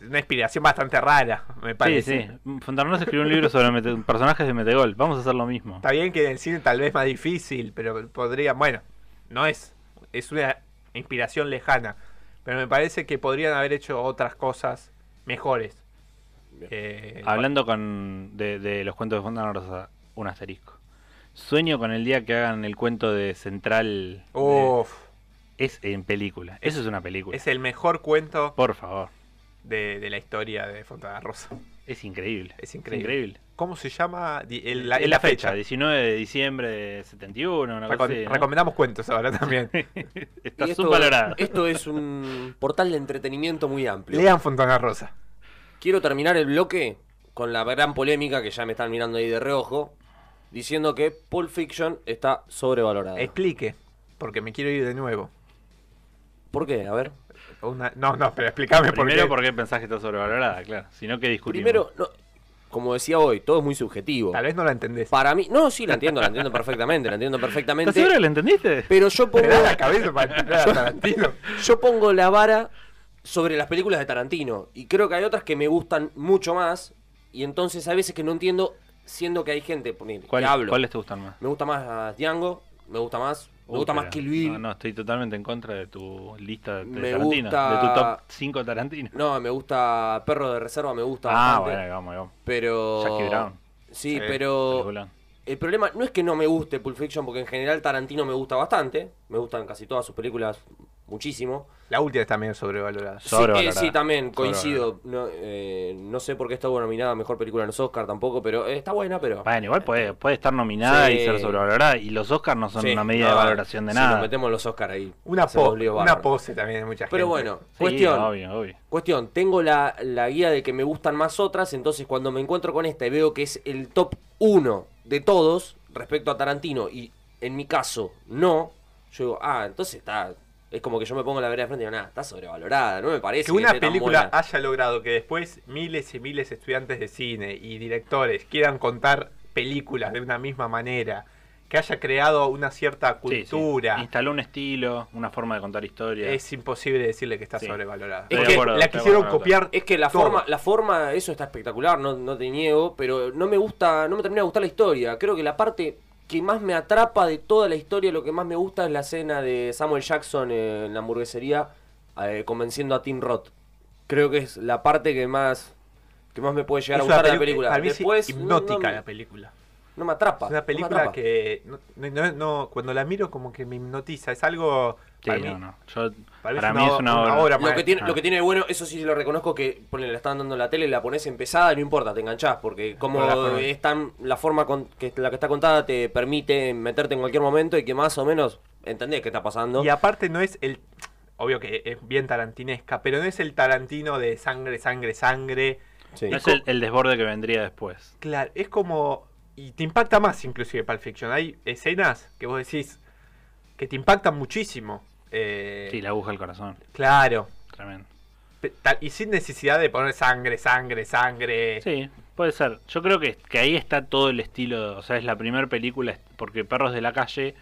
Es Una inspiración bastante rara, me Sí, parece. sí. Fontanos escribió un libro sobre mete- personajes de Metegol. Vamos a hacer lo mismo. Está bien que en el cine tal vez más difícil, pero podría, bueno, no es, es una inspiración lejana, pero me parece que podrían haber hecho otras cosas mejores. Eh, Hablando con de, de los cuentos de Fontana Rosa, un asterisco. Sueño con el día que hagan el cuento de Central. de- es en película. Eso es una película. es el mejor cuento Por favor. de, de la historia de Fontana Rosa. Es increíble. Es increíble. ¿Cómo se llama? El- la, Es la fecha, 19 de diciembre de 71, una Recom- cosa así, ¿no? Recomendamos cuentos ahora también. Está subvalorado. esto es un portal de entretenimiento muy amplio. Lean Fontana Rosa. Quiero terminar el bloque con la gran polémica que ya me están mirando ahí de reojo, diciendo que Pulp Fiction está sobrevalorada. Explique, porque me quiero ir de nuevo. ¿Por qué? A ver. Una- No, no, pero explícame por Primero, qué. ¿por qué pensás que está sobrevalorada? Claro. Si no, ¿qué discutimos? Primero, no, como decía hoy, todo es muy subjetivo. Tal vez no la entendés. Para mí, no, sí, la entiendo, la entiendo perfectamente, la entiendo ¿Estás perfectamente. seguro que la entendiste? Pero yo pongo, Me da la cabeza para entender a Tarantino. yo pongo la vara sobre las películas de Tarantino. Y creo que hay otras que me gustan mucho más. Y entonces hay veces que no entiendo, siendo que hay gente, ponele, ¿Cuál- que hablo. ¿Cuáles te gustan más? Me gusta más Django, me gusta más, me gusta más Kill Bill. No, no, estoy totalmente en contra de tu lista de Me Tarantino. gusta- De tu top 5 Tarantino. No, me gusta Perro de Reserva, me gusta ah, bastante. bueno, vamos, vamos. Pero. Jackie Brown. Sí, Sí, pero. El problema no es que no me guste Pulp Fiction, porque en general Tarantino me gusta bastante. Me gustan casi todas sus películas muchísimo. La última está medio sobrevalorada. Sí, Sobrevalorada. eh, sí, también coincido. No, eh, no sé por qué está nominada a mejor película en los Oscar tampoco, pero eh, está buena, pero. Bueno, igual puede, puede estar nominada Sí. y ser sobrevalorada. Y los Oscars no son Sí, una medida no, de valoración de si nada. nos metemos los Oscar ahí. Una, po- una pose también de mucha gente. Pero bueno, Sí, cuestión. obvio, obvio. Cuestión, tengo la, la guía de que me gustan más otras, entonces cuando me encuentro con esta y veo que es el top 1 de todos respecto a Tarantino y en mi caso no, yo digo, ah, entonces está, es como que yo me pongo la vereda de frente y digo, nada, está sobrevalorada, no me parece Que que, una tan película buena". haya logrado que después miles y miles de estudiantes de cine y directores quieran contar películas de una misma manera, que haya creado una cierta Sí, sí. cultura, Instaló un estilo, una forma de contar historia. es imposible decirle que está Sí. sobrevalorada. Es que acuerdo, la quisieron copiar. Es que la todo. forma, la forma, eso está espectacular, no, no te niego, pero no me gusta, no me termina de gustar la historia. Creo que la parte que más me atrapa de toda la historia, lo que más me gusta es la escena de Samuel Jackson eh, en la hamburguesería eh, convenciendo a Tim Roth. Creo que es la parte que más que más me puede llegar Es a gustar de la película. Para mí es Después no- hipnótica no, la película. no me atrapa. Es una película que no- cuando la miro como que me hipnotiza. Es algo... Sí, para no, mí, no. Yo, para mí es mí una es una o- una obra. obra Lo que, tiene, Ah. lo que tiene de bueno, eso sí lo reconozco, que ponele, la están dando en la tele, la pones empezada, no importa, te enganchás, porque como forma. es tan, la forma con, que la que está contada te permite meterte en cualquier momento y que más o menos entendés qué está pasando. Y aparte no es el... Obvio que es bien tarantinesca, pero no es el Tarantino de sangre, sangre, sangre. Sí. No es el, el desborde que vendría después. Claro, es como... Y te impacta más inclusive Pulp Fiction. Hay escenas que vos decís que te impactan muchísimo. Eh, Sí, la aguja del corazón. Claro. Tremendo. Y sin necesidad de poner sangre, sangre, sangre. Sí, puede ser. Yo creo que, que ahí está todo el estilo. O sea, es la primera película. Porque Perros de la Calle.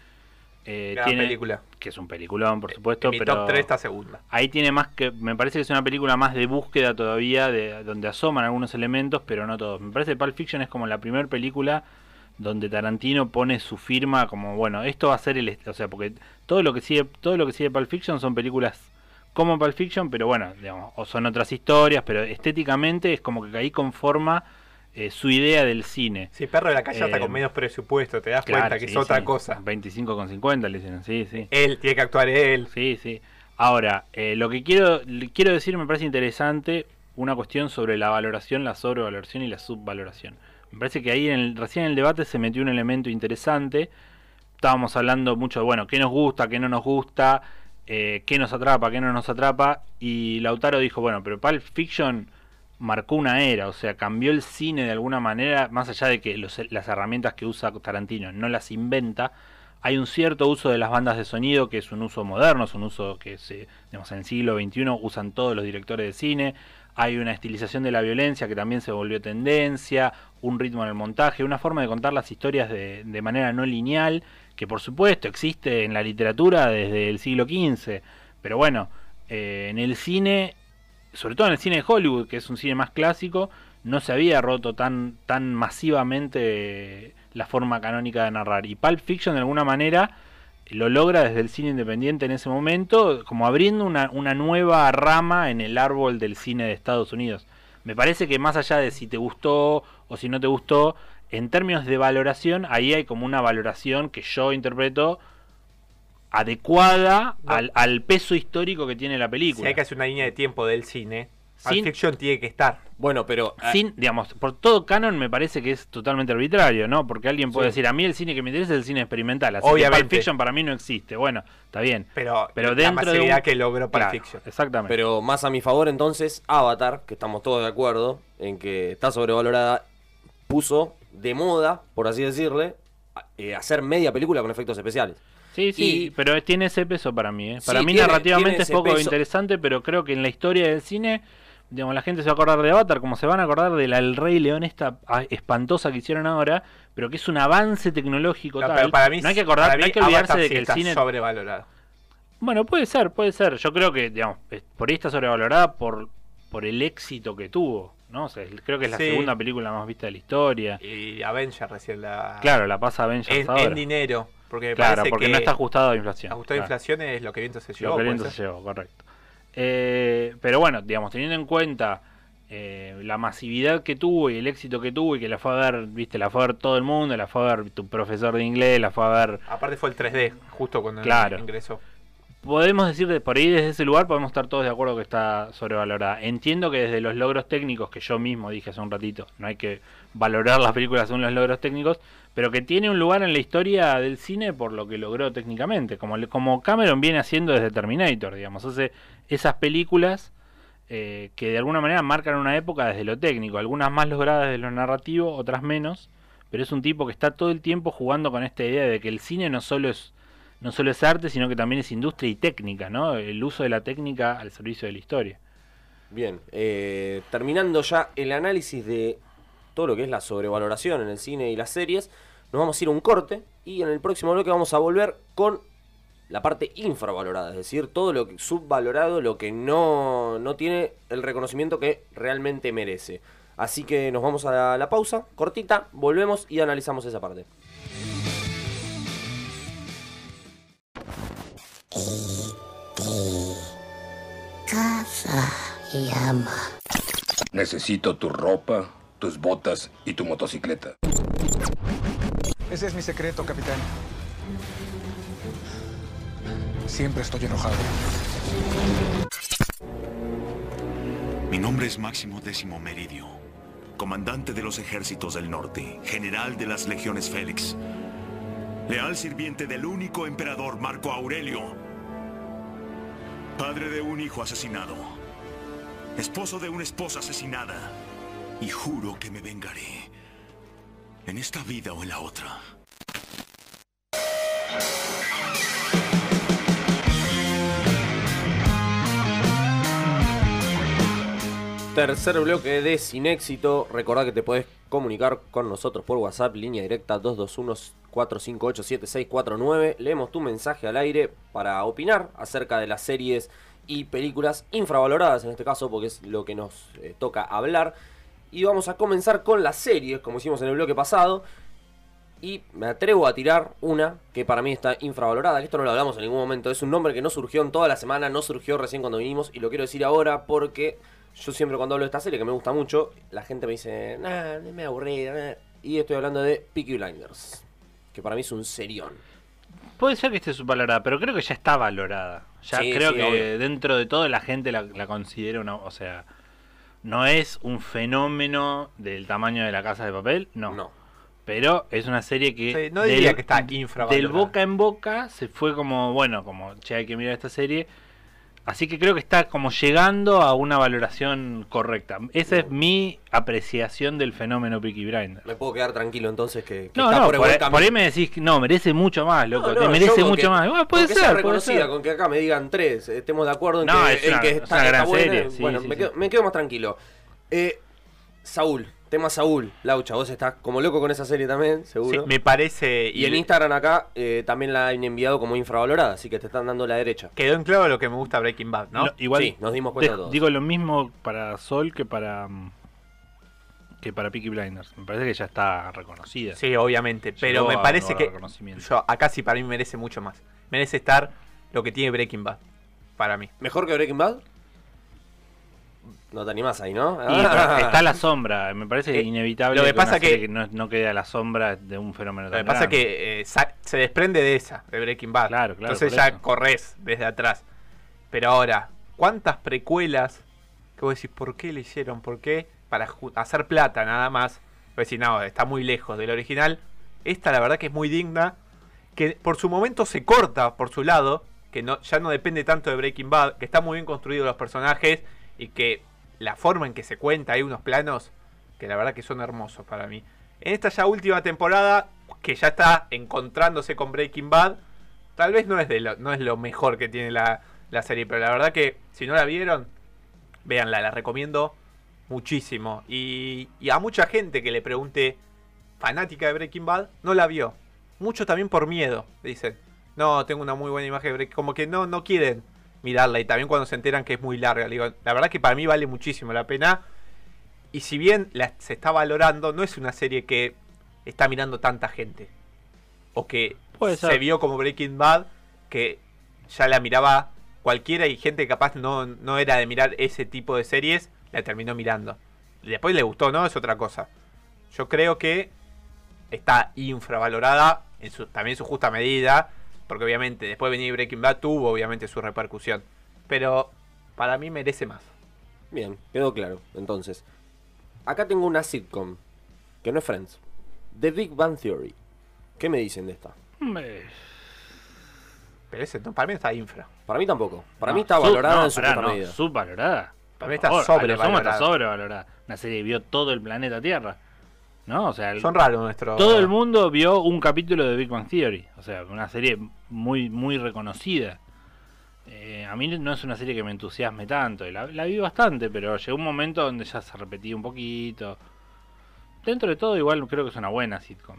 eh, Gran tiene, película. Que es un peliculón, por supuesto. En mi pero top 3 está segunda. Ahí tiene más que. Me parece que es una película más de búsqueda todavía. de Donde asoman algunos elementos, pero no todos. Me parece que Pulp Fiction es como la primera película donde Tarantino pone su firma como bueno esto va a ser el o sea porque todo lo que sigue todo lo que sigue Pulp Fiction son películas como Pulp Fiction pero bueno digamos o son otras historias pero estéticamente es como que ahí conforma eh, su idea del cine Si Perro de la Calle está Eh, con menos presupuesto, te das Claro, cuenta que sí, es otra sí. cosa. 25 con 50 le dicen sí sí Él tiene que actuar él. Sí, sí. Ahora, eh, lo que quiero, quiero decir, me parece interesante una cuestión sobre la valoración, la sobrevaloración y la subvaloración. Me parece que ahí en el, recién en el debate se metió un elemento interesante. Estábamos hablando mucho de, bueno, qué nos gusta, qué no nos gusta, eh, qué nos atrapa, qué no nos atrapa. Y Lautaro dijo, bueno, pero Pulp Fiction marcó una era, o sea, cambió el cine de alguna manera, más allá de que los- las herramientas que usa Tarantino no las inventa, hay un cierto uso de las bandas de sonido que es un uso moderno, es un uso que se, digamos, en el siglo XXI usan todos los directores de cine, hay una estilización de la violencia que también se volvió tendencia, un ritmo en el montaje, una forma de contar las historias de, de manera no lineal, que por supuesto existe en la literatura desde el siglo XV, pero bueno, eh, en el cine sobre todo en el cine de Hollywood, que es un cine más clásico, no se había roto tan, tan masivamente la forma canónica de narrar. Y Pulp Fiction de alguna manera lo logra desde el cine independiente en ese momento, como abriendo una, una nueva rama en el árbol del cine de Estados Unidos. Me parece que más allá de si te gustó o si no te gustó, en términos de valoración, ahí hay como una valoración que yo interpreto adecuada No. al, al peso histórico que tiene la Si película. hay que hacer una línea de tiempo del cine, Sin- Fiction tiene que estar. Bueno, pero. eh, Sin, digamos, por todo canon me parece que es totalmente arbitrario, ¿no? Porque alguien puede Sí. decir, a mí el cine que me interesa es el cine experimental, así Obviamente. que Pulp Fiction para mí no existe. Bueno, está bien. Pero, Pero la dentro de un- que logró Pulp Claro, Fiction. Exactamente. Pero más a mi favor, entonces, Avatar, que estamos todos de acuerdo en que está sobrevalorada, puso de moda, por así decirle, eh, hacer media película con efectos especiales. Sí, sí, Y- pero tiene ese peso para mí. ¿eh? Sí, Para mí tiene- narrativamente tiene es poco peso. interesante, pero creo que en la historia del cine, digamos, la gente se va a acordar de Avatar como se van a acordar de la El Rey León esta ah, espantosa que hicieron ahora, pero que es un avance tecnológico No, tal. para mí, no hay que acordar, para no hay mí que olvidarse Avatar de sí que el está cine sobrevalorado. Bueno, puede ser, puede ser. Yo creo que, digamos, por ahí está sobrevalorada por, por el éxito que tuvo, ¿no? O sea, creo que es la Sí. segunda película más vista de la historia. Y Avenger recién la. Claro, la pasa Avengers en, ahora. en dinero. Porque Claro, porque que no está ajustado a inflación. Ajustado a inflación es lo que viento se llevó. Lo que viento se llevó, correcto. Eh, pero bueno, digamos, teniendo en cuenta eh, la masividad que tuvo y el éxito que tuvo y que la fue a ver, viste, la fue a ver todo el mundo, la fue a ver tu profesor de inglés, la fue a ver... Aparte fue el 3D, justo cuando Claro. ingresó. Podemos decir, de por ahí desde ese lugar podemos estar todos de acuerdo que está sobrevalorada. Entiendo que desde los logros técnicos, que yo mismo dije hace un ratito, no hay que valorar las películas según los logros técnicos, pero que tiene un lugar en la historia del cine por lo que logró técnicamente, como, como Cameron viene haciendo desde Terminator, digamos. Hace esas películas eh, que de alguna manera marcan una época desde lo técnico, algunas más logradas desde lo narrativo, otras menos, pero es un tipo que está todo el tiempo jugando con esta idea de que el cine no solo es no solo es arte, sino que también es industria y técnica, ¿no? El uso de la técnica al servicio de la historia. Bien, eh, terminando ya el análisis de todo lo que es la sobrevaloración en el cine y las series, nos vamos a ir a un corte y en el próximo bloque vamos a volver con la parte infravalorada, es decir, todo lo que subvalorado, lo que no, no tiene el reconocimiento que realmente merece. Así que nos vamos a la pausa, cortita, volvemos y analizamos esa parte. Casa y ama. Necesito tu ropa, tus botas y tu motocicleta. Ese es mi secreto, capitán. Siempre estoy enojado. Mi nombre es Máximo Décimo Meridio, comandante de los ejércitos del norte, general de las legiones Félix, leal sirviente del único emperador Marco Aurelio, padre de un hijo asesinado, esposo de una esposa asesinada, y juro que me vengaré, en esta vida o en la otra. Tercer bloque de Sin Éxito. Recordá que te podés comunicar con nosotros por WhatsApp, línea directa 221-458-7649. Leemos tu mensaje al aire para opinar acerca de las series y películas infravaloradas en este caso, porque es lo que nos eh, toca hablar. Y vamos a comenzar con las series, como hicimos en el bloque pasado. Y me atrevo a tirar una que para mí está infravalorada, que esto no lo hablamos en ningún momento. Es un nombre que no surgió en toda la semana, no surgió recién cuando vinimos. Y lo quiero decir ahora porque yo siempre cuando hablo de esta serie, que me gusta mucho, la gente me dice, nah, me aburrida. nah". Y estoy hablando de Peaky Blinders, que para mí es un serión. Puede ser que esté subvalorada, pero creo que ya está valorada. Ya Sí, creo sí, que obvio. dentro de todo la gente la, la considera una... O sea, no es un fenómeno del tamaño de la casa de papel, no. Pero es una serie que... Sí, no diría que está infravalorada. Del boca en boca se fue como, bueno, como, che, hay que mirar esta serie. Así que creo que está como llegando a una valoración correcta. Esa es mi apreciación del fenómeno Peaky Blinders. Me puedo quedar tranquilo entonces que, que No, está no, por por, ahí, por ahí me decís, que no, merece mucho más, loco. No, te no, merece mucho que- más. Bueno, puede ser, sea puede reconocida, ser. con que acá me digan tres, estemos de acuerdo en No, que es el una- que es está, una está gran serie, sí, bueno, sí, me, sí. Quedo, me quedo más tranquilo. Eh, Saúl, tema Saúl, Laucha, vos estás como loco con esa serie también, seguro. Sí, me parece. Y en Instagram acá eh, también la han enviado como infravalorada, así que te están dando la derecha. Quedó en claro lo que me gusta Breaking Bad, ¿no? Igual Sí, nos dimos cuenta de- todos. Digo lo mismo para Sol que para mm, que para Peaky Blinders. Me parece que ya está reconocida. Sí, obviamente. Pero Llegó me parece que. Yo, acá sí para mí merece mucho más. Merece estar lo que tiene Breaking Bad. Para mí. ¿Mejor que Breaking Bad? No te animás ahí, ¿no? Está la sombra, me parece Eh, inevitable lo que pasa que- no, no quede a la sombra de un fenómeno Lo que pasa es grande. que eh, se desprende de esa, de Breaking Bad. Claro, claro, Entonces ya eso. corres desde atrás. Pero ahora, ¿cuántas precuelas que vos decís, ¿por qué le hicieron? ¿Por qué? Para hacer plata nada más. Vos decís, no, está muy lejos del original. Esta la verdad que es muy digna. Que por su momento se corta por su lado. Que no, ya no depende tanto de Breaking Bad. Que está muy bien construidos los personajes. Y que la forma en que se cuenta, hay unos planos que la verdad que son hermosos para mí. En esta ya última temporada, que ya está encontrándose con Breaking Bad, tal vez no es, de lo, no es lo mejor que tiene la, la serie, pero la verdad que si no la vieron, véanla, la recomiendo muchísimo. Y, y a mucha gente que le pregunte, fanática de Breaking Bad, no la vio. Mucho también por miedo, dicen. No, tengo una muy buena imagen de Breaking Como que no, no quieren mirarla. Y también cuando se enteran que es muy larga. digo, la verdad que para mí vale muchísimo la pena. Y si bien la, se está valorando, no es una serie que está mirando tanta gente. O que Puede se ser. vio como Breaking Bad, que ya la miraba cualquiera y gente que capaz no, no era de mirar ese tipo de series, la terminó mirando. Y después le gustó, ¿no? Es otra cosa. Yo creo que está infravalorada, en su, también en su justa medida, porque obviamente después de venir Breaking Bad tuvo obviamente su repercusión. Pero para mí merece más. Bien, quedó claro. Entonces, acá tengo una sitcom, que no es Friends. The Big Bang Theory. ¿Qué me dicen de esta? Hombre, Pero ese no, para mí está infra. Para mí tampoco. Para no, mí está sub- valorada no, en su pará, medida. subvalorada. Para mí está sobrevalorada. está sobrevalorada. Una serie que vio todo el planeta Tierra. ¿No? O sea, el- Son raros nuestros. todo el mundo vio un capítulo de Big Bang Theory. O sea, una serie muy, muy reconocida. Eh, a mí no es una serie que me entusiasme tanto. La, la vi bastante, pero llegó un momento donde ya se repetía un poquito. Dentro de todo, igual creo que es una buena sitcom.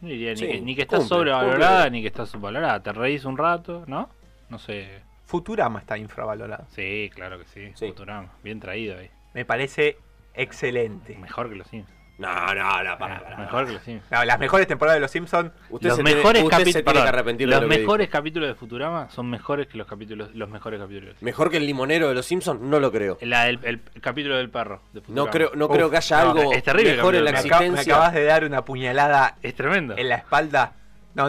No diría Sí, ni, que, ni que está cumple, sobrevalorada cumple. ni que está subvalorada. Te reís un rato, ¿no? No sé. Futurama está infravalorado. Sí, claro que sí. Sí. Futurama. Bien traído ahí. Me parece excelente. Mejor que los Sims. No, no, no, para, para. Mejor que los Sims. No, las mejores temporadas de Los Simpsons. Usted los se tiene- mejores usted se capítulos. tiene que arrepentir de los lo que mejores capítulos de Futurama son mejores que los capítulos, los mejores capítulos. Mejor que el limonero de los Simpsons, no lo creo. La del- el, capítulo del perro. de No Futurama. creo, no Uf, creo que haya no, algo es terrible el mejor en la Me, acab- me existencia. acabas de dar una puñalada Es tremendo. en la espalda.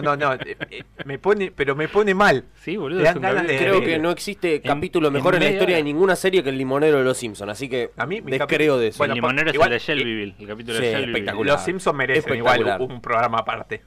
No, no, no. eh, eh, me pone, pero me pone mal. Sí, boludo. Es ganas de- Creo que no existe en- capítulo en mejor en la historia de ninguna serie que el limonero de los Simpsons. Así que A mí, mi descreo de eso. Bueno, el limonero es igual- el de Shelbyville. El capítulo Sí, de Shelbyville. espectacular. Los Simpsons merecen igual un programa aparte.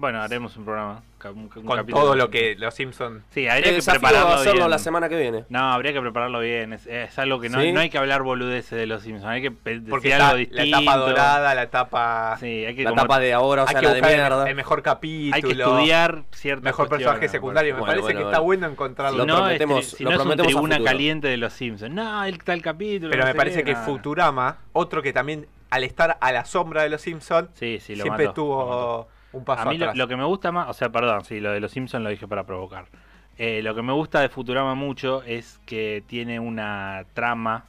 Bueno, haremos un programa. un- un Con capítulo todo lo que. Los Simpsons. Sí, El habría que desafío prepararlo hacerlo bien. la semana que viene. No, habría que prepararlo bien. Es, es algo que no, ¿Sí? no hay que hablar boludeces de los Simpsons. Hay que decir Porque algo distinto. la etapa dorada, la etapa. Sí, hay que, La como- tapa de ahora, o hay sea, que la de el- mierda. el, mejor capítulo. hay que estudiar ciertas Mejor personaje secundario. Me parece bueno, que bueno. está bueno encontrarlo. Si Lo no, prometemos- es, si lo no es un tribuna caliente de los Simpsons. No, el tal capítulo. Pero no me parece que. Futurama, otro que también al estar a la sombra de los Simpsons, lo siempre lo tuvo un paso A mí lo, atrás. lo que me gusta más, o sea, perdón, sí, lo de los Simpsons lo dije para provocar. Eh, lo que me gusta de Futurama mucho es que tiene una trama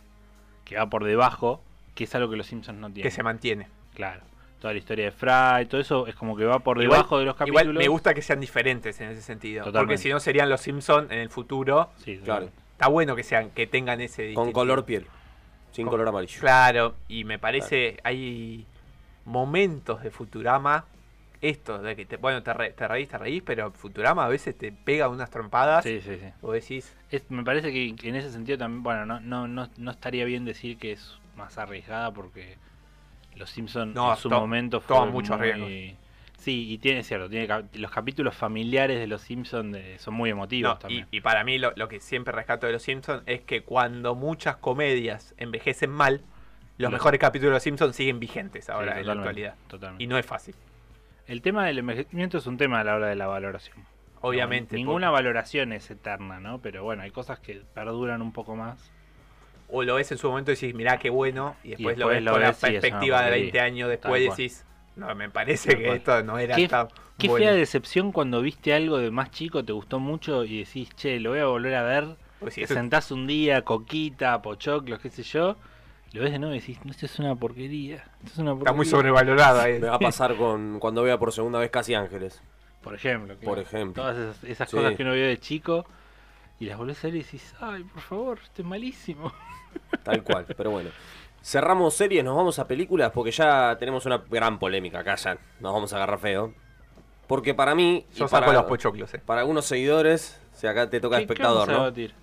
que va por debajo, que es algo que los Simpsons no tienen. que se mantiene. Claro. Toda la historia de Fry, todo eso es como que va por Igual- debajo de los capítulos. Igual me gusta que sean diferentes en ese sentido. Totalmente. Porque si no serían los Simpsons en el futuro. Sí, Claro. Está bueno que sean, que tengan ese Con color piel. Sin Con- color amarillo. Claro, y me parece, hay momentos de Futurama, esto, de que te, bueno, te, re- te reís, te reís, pero Futurama a veces te pega unas trompadas. Sí, sí, sí. Vos decís, Es- me parece que en ese sentido también, bueno, no, no, no, no estaría bien decir que es más arriesgada porque los Simpsons No, en su to- momento fue muchos riesgos. Sí, y tiene cierto, tiene los capítulos familiares de los Simpsons de- son muy emotivos no, también. y para mí lo, lo que siempre rescato de los Simpsons es que cuando muchas comedias envejecen mal, los Los- mejores capítulos de los Simpsons siguen vigentes Sí, ahora en la actualidad. totalmente. Y no es fácil. El tema del envejecimiento es un tema a la hora de la valoración. Obviamente, No, ninguna valoración es eterna, ¿no? Pero bueno, hay cosas que perduran un poco más. O lo ves en su momento y decís, mirá qué bueno, y después, lo después ves lo con ves la perspectiva de porquería. 20 años después y decís, no, me parece que esto no era Qué, tan qué bueno. fea decepción cuando viste algo de más chico, te gustó mucho y decís, che, lo voy a volver a ver. Pues sí, te eso- sentás un día, coquita, pochoclos, qué sé yo. Lo ves de nuevo y decís, no, esto es una porquería. Esto es una Está muy porquería". sobrevalorada. eh. Me va a pasar con cuando vea por segunda vez Casi Ángeles. Por ejemplo. Por claro. ejemplo. Todas esas, esas Sí. cosas que uno vio de chico y las volvés a ver y decís, ay, por favor, esto es malísimo. Tal cual, pero bueno. Cerramos series, nos vamos a películas porque ya tenemos una gran polémica acá, ya nos vamos a agarrar feo. Porque para mí. y Yo para, saco los pochoclos, eh. Para algunos seguidores, sea, acá te toca ¿Qué- qué espectador, ¿no? debatir?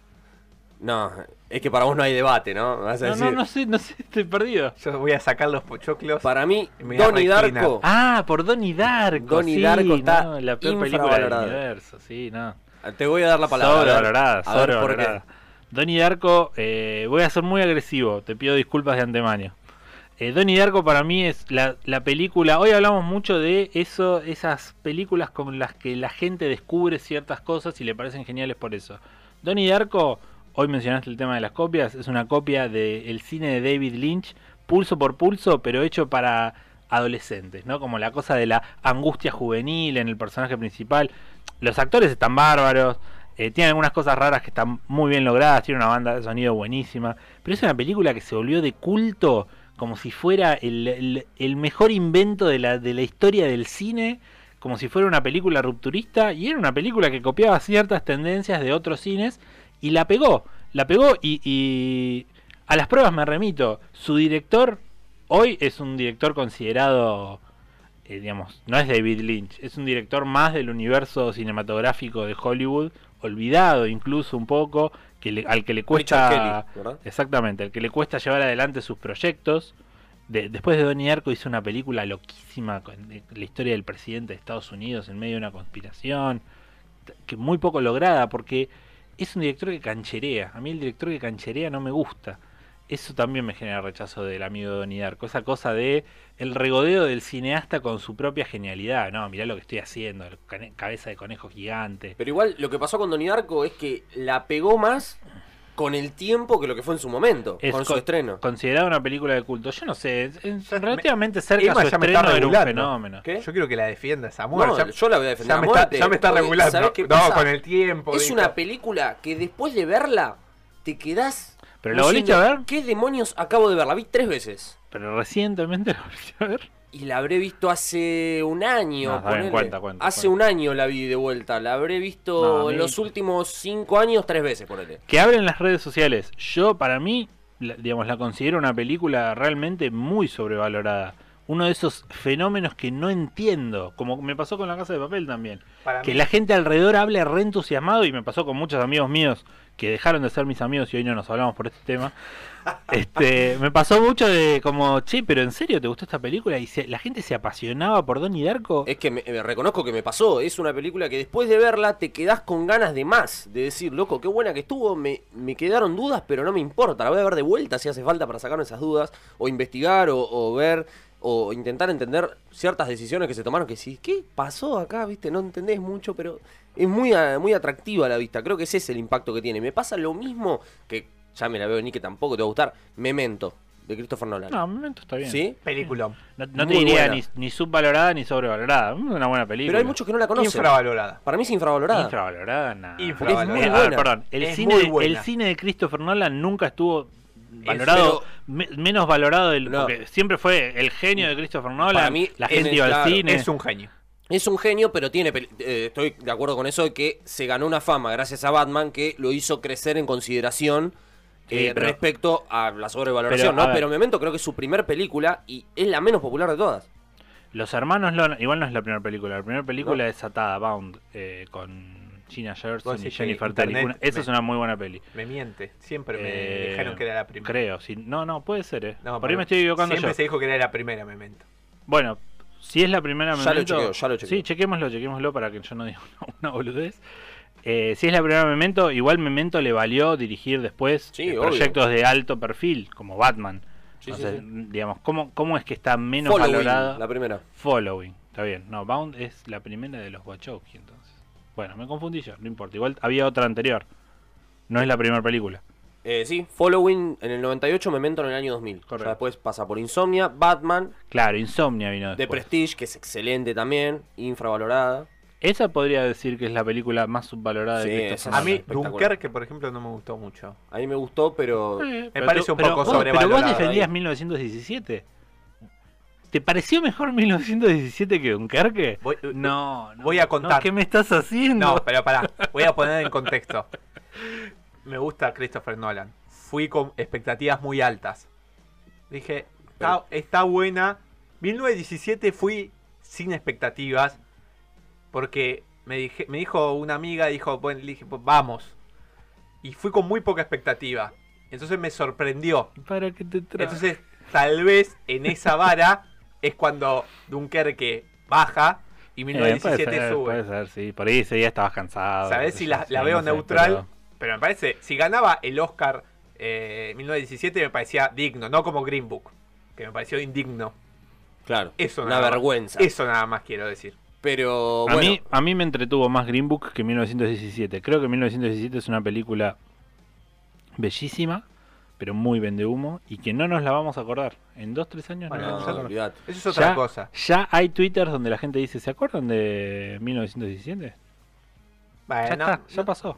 No, es que para vos no hay debate, ¿no? Me Vas a No, decir. no, no sé, no sé, estoy perdido. Yo voy a sacar los pochoclos. Para mí, Donnie. Darko. Ah, por Donnie Darko. Donnie sí, Darko está no, la peor película del universo, sí, no. Te voy a dar la palabra. Sobrevalorada, A ver, a ver por qué. sobrevalorada. Donnie Darko, eh, voy a ser muy agresivo, te pido disculpas de antemano. Eh, Donnie Darko para mí es la, la película. Hoy hablamos mucho de eso, esas películas con las que la gente descubre ciertas cosas y le parecen geniales por eso. Donnie Darko, hoy mencionaste el tema de las copias, es una copia del cine de David Lynch, pulso por pulso, pero hecho para adolescentes, ¿no? Como la cosa de la angustia juvenil en el personaje principal. Los actores están bárbaros, eh, tiene algunas cosas raras que están muy bien logradas, tiene una banda de sonido buenísima, pero es una película que se volvió de culto como si fuera el, mejor invento de la historia del cine, como si fuera una película rupturista, y era una película que copiaba ciertas tendencias de otros cines y la pegó, la pegó y, y a las pruebas me remito, su director hoy es un director considerado eh, digamos, no es David Lynch, es un director más del universo cinematográfico de Hollywood, olvidado incluso un poco, que le- al que le cuesta exactamente, al que le cuesta llevar adelante sus proyectos. De- después de Donnie Darko hizo una película loquísima con de la historia del presidente de Estados Unidos en medio de una conspiración, que muy poco lograda porque es un director que cancherea. A mí el director que cancherea no me gusta. Eso también me genera rechazo del amigo Donnie Darko. Esa cosa de el regodeo del cineasta con su propia genialidad. No, mirá lo que estoy haciendo, cabeza de conejo gigante. Pero igual lo que pasó con Donnie Darko es que la pegó más con el tiempo que lo que fue en su momento, Es con su con- estreno. Considerada una película de culto. Yo no sé, es- es relativamente cerca Emma su ya me está era un regulando. fenómeno. ¿Qué? Yo quiero que la defienda Samuel. No, ya, yo la voy a defender ya a me, está, muerte, ya me está porque, regulando. ¿sabés qué no, con el tiempo. Es dijo. una película que después de verla te quedás. ¿Pero la volviste a ver? ¿Qué demonios acabo de ver? La vi tres veces. Pero recientemente la volviste a ver. Y la habré visto hace un año. No, está bien, ponele. cuenta, cuenta, hace cuenta. un año la vi de vuelta. La habré visto No, a mí- en los últimos cinco años tres veces, ponele. Que abren las redes sociales. Yo, para mí, la- digamos, la considero una película realmente muy sobrevalorada. Uno de esos fenómenos que no entiendo, como me pasó con La Casa de Papel también. Para que mí- la gente alrededor hable re entusiasmado y me pasó con muchos amigos míos que dejaron de ser mis amigos y hoy no nos hablamos por este tema. Este, me pasó mucho de como, che, pero en serio te gustó esta película y la gente se apasionaba por Donnie Darko. Es que reconozco que me pasó. Es una película que después de verla te quedás con ganas de más. De decir, loco, qué buena que estuvo. Me, me quedaron dudas, pero no me importa. La voy a ver de vuelta si hace falta para sacarme esas dudas. O investigar, o, ver, o intentar entender ciertas decisiones que se tomaron. Que sí, ¿qué pasó acá? ¿Viste? No entendés mucho, pero es muy, muy atractiva la vista. Creo que ese es el impacto que tiene. Me pasa lo mismo que ya me la veo ni que tampoco te va a gustar. Memento, de Christopher Nolan. No, momento está bien. ¿Sí? Película. No, no te diría ni, ni subvalorada ni sobrevalorada. Es una buena película. Pero hay muchos que no la conocen. Infravalorada. Para mí es infravalorada. Infravalorada, nada. Infravalorada. Es muy a ver, buena. perdón, el Es cine, muy de- buena. el cine de Christopher Nolan nunca estuvo valorado, me- menos valorado del, No. porque siempre fue el genio de Christopher Nolan, Para mí, la gente iba al claro, cine. Es un genio. Es un genio, pero tiene. eh, estoy de acuerdo con eso de que se ganó una fama gracias a Batman que lo hizo crecer en consideración eh, pero- respecto a la sobrevaloración, Pero, ¿no? ver. Pero Memento creo que es su primer película y es la menos popular de todas. Los hermanos igual no es la primera película, la primera película es Atada, Bound, eh, con Gina Gerson y Jennifer. Internet esa me- es una muy buena peli. Me miente. Siempre me Eh, dijeron que era la primera. Creo, sí. No, no, puede ser, eh. No, Por ahí me estoy equivocando Siempre yo. se dijo que era la primera, Memento. Bueno, si es la primera Ya lo Memento... chequeo, ya lo chequeo. Sí, chequémoslo, chequémoslo para que yo no diga una, una boludez. Eh, si es la primera Memento, igual Memento le valió dirigir después Sí, eh, proyectos de alto perfil, como Batman. Sí, Entonces, sí. digamos, ¿cómo, ¿cómo es que está menos Following, valorada? la primera. Following, está bien. No, Bound es la primera de los Wachowski, entonces. Bueno, me confundí yo, no importa. Igual había otra anterior. No es la primera película. Eh, sí, Following en el 98, Memento en el año 2000. Correcto. Después pasa por Insomnia, Batman, Claro, Insomnia vino The después. Prestige, que es excelente también, infravalorada. Esa podría decir que es la película más subvalorada Sí, de esa A mí. Dunkerque, por ejemplo, no me gustó mucho. A mí me gustó, pero... Eh, Me parece tú- un pero poco vos- Pero vos sobrevalorada defendías ahí. 1917. ¿Te pareció mejor 1917 que Dunkerque? Voy- no, no. voy a contar. No, ¿Qué me estás haciendo? No, pero pará. Voy a poner en contexto. Me gusta Christopher Nolan. Fui con expectativas muy altas. Dije, está, está buena. 1917 fui sin expectativas. Porque me, dije, me dijo una amiga, dijo, bueno, le dije, pues vamos. Y fui con muy poca expectativa. Entonces me sorprendió. ¿Para que te trae? Entonces, tal vez en esa vara es cuando Dunkerque baja y Eh, 1917 puede ser, sube. Puede ser, sí. Por ahí ese día estabas cansado. ¿Sabés qué si la, yo, la sí, veo no sé, neutral? pero- Pero... me parece, si ganaba el Oscar eh, 1917 me parecía digno, no como Green Book, que me pareció indigno. Claro, Eso una nada más. vergüenza. Eso nada más quiero decir. Pero A, bueno, mí, a mí me entretuvo más Green Book que 1917. Creo que 1917 es una película bellísima, pero muy vende humo y que no nos la vamos a acordar. En dos, tres años Bueno, no la vamos a eso- acordar. Eso es otra Ya- cosa. Ya hay twitters donde la gente dice, ¿se acuerdan de 1917? Bueno, ya está, ya pasó.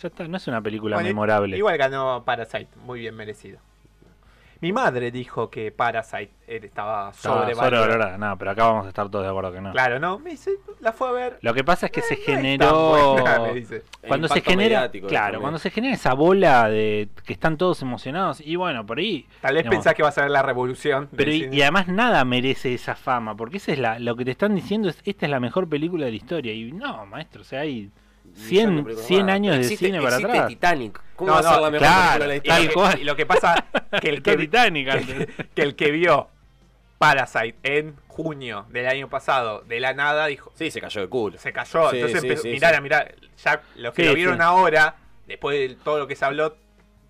Ya está, no es una película Bueno, memorable. Igual ganó Parasite, muy bien merecido. Mi madre dijo que Parasite eh, estaba sobrevalorada. sobrevalorada. No, pero acá vamos a estar todos de acuerdo que no. Claro, ¿no? Me dice, la fue a ver. Lo que pasa es que se no generó. buena, me dice. Cuando El se genera. Claro, cuando se genera esa bola de que están todos emocionados. Y bueno, por ahí. Tal vez digamos, pensás que vas a ver la revolución. Pero y, y además nada merece esa fama, porque esa es la, lo que te están diciendo es esta es la mejor película de la historia. Y no, maestro, o sea, hay 100, películas 100 más. años de cine para existe atrás. Titanic. ¿Cómo No, va a ser la mejor claro, película de la Y lo, que, cual. y lo que pasa que el que, Titanic antes. que el que vio Parasite en junio del año pasado, de la nada, dijo, Sí, se cayó de culo. se cayó. Sí, Entonces sí, empezó, sí, mirá, sí. mirá, ya los que Sí, lo vieron sí. ahora, después de todo lo que se habló,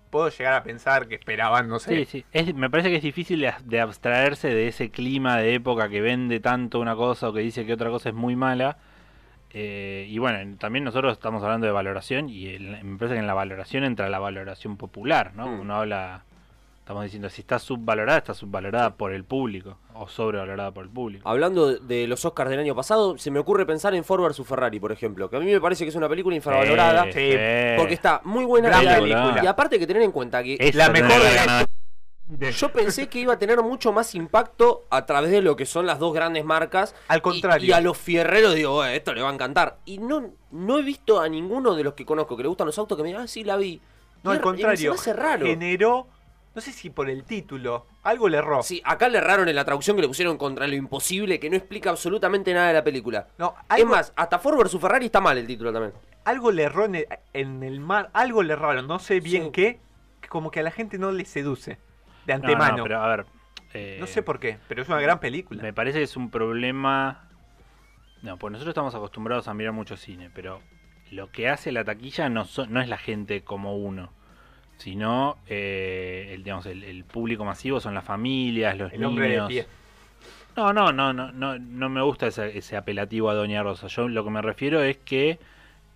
puedo llegar a pensar que esperaban, no sé. Sí, sí. Es- me parece que es difícil de, de abstraerse de ese clima de época que vende tanto una cosa o que dice que otra cosa es muy mala. Eh, y bueno, también nosotros estamos hablando de valoración y el- me parece que en la valoración entra la valoración popular, ¿no? Mm. Uno habla, estamos diciendo, si está subvalorada, está subvalorada por el público o sobrevalorada por el público. Hablando de- de los Oscars del año pasado, se me ocurre pensar en Ford vs Ferrari, por ejemplo, que a mí me parece que es una película infravalorada, Sí, Sí, sí. porque está muy buena y- película. y aparte hay que tener en cuenta que Esa la mejor de la. Yo pensé que iba a tener mucho más impacto a través de lo que son las dos grandes marcas. Al contrario. Y, a los fierreros digo, "Bueno, esto le va a encantar. Y no, no he visto a ninguno de los que conozco que le gustan los autos que me digan, ah, sí, la vi. No, Y al contrario. Me hace raro. Generó, no sé si por el título, algo le erró. Sí, acá le erraron en la traducción que le pusieron contra lo imposible, que no explica absolutamente nada de la película. No, Es algo, más, hasta Ford vs Ferrari está mal el título también. algo le erró en el, en el mar, algo le erraron, no sé bien Sí. qué, como que a la gente no le seduce de No, no, antemano. pero a ver. eh, No sé por qué, pero es una gran película. Me parece que es un problema. No, pues nosotros estamos acostumbrados a mirar mucho cine, pero lo que hace la taquilla no, so- no es la gente como uno, sino eh, el, digamos, el, el público masivo son las familias, los El hombre de niños. pie. No, no, no, no, no, no me gusta ese, ese apelativo a Doña Rosa. Yo lo que me refiero es que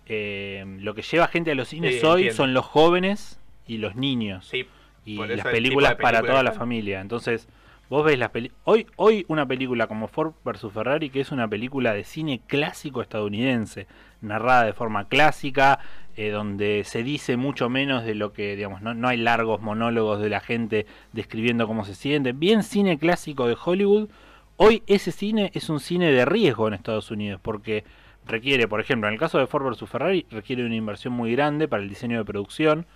eh, lo que lleva gente a los cines Sí, hoy entiendo. son los jóvenes y los niños Sí, y las películas para toda la familia. Entonces, vos ves las películas. Hoy, hoy una película como Ford vs Ferrari, que es una película de cine clásico estadounidense, narrada de forma clásica, eh, donde se dice mucho menos de lo que, digamos, no, no hay largos monólogos de la gente describiendo cómo se siente. Bien cine clásico de Hollywood. Hoy ese cine es un cine de riesgo en Estados Unidos, porque requiere, por ejemplo, en el caso de Ford vs Ferrari, requiere una inversión muy grande para el diseño de producción.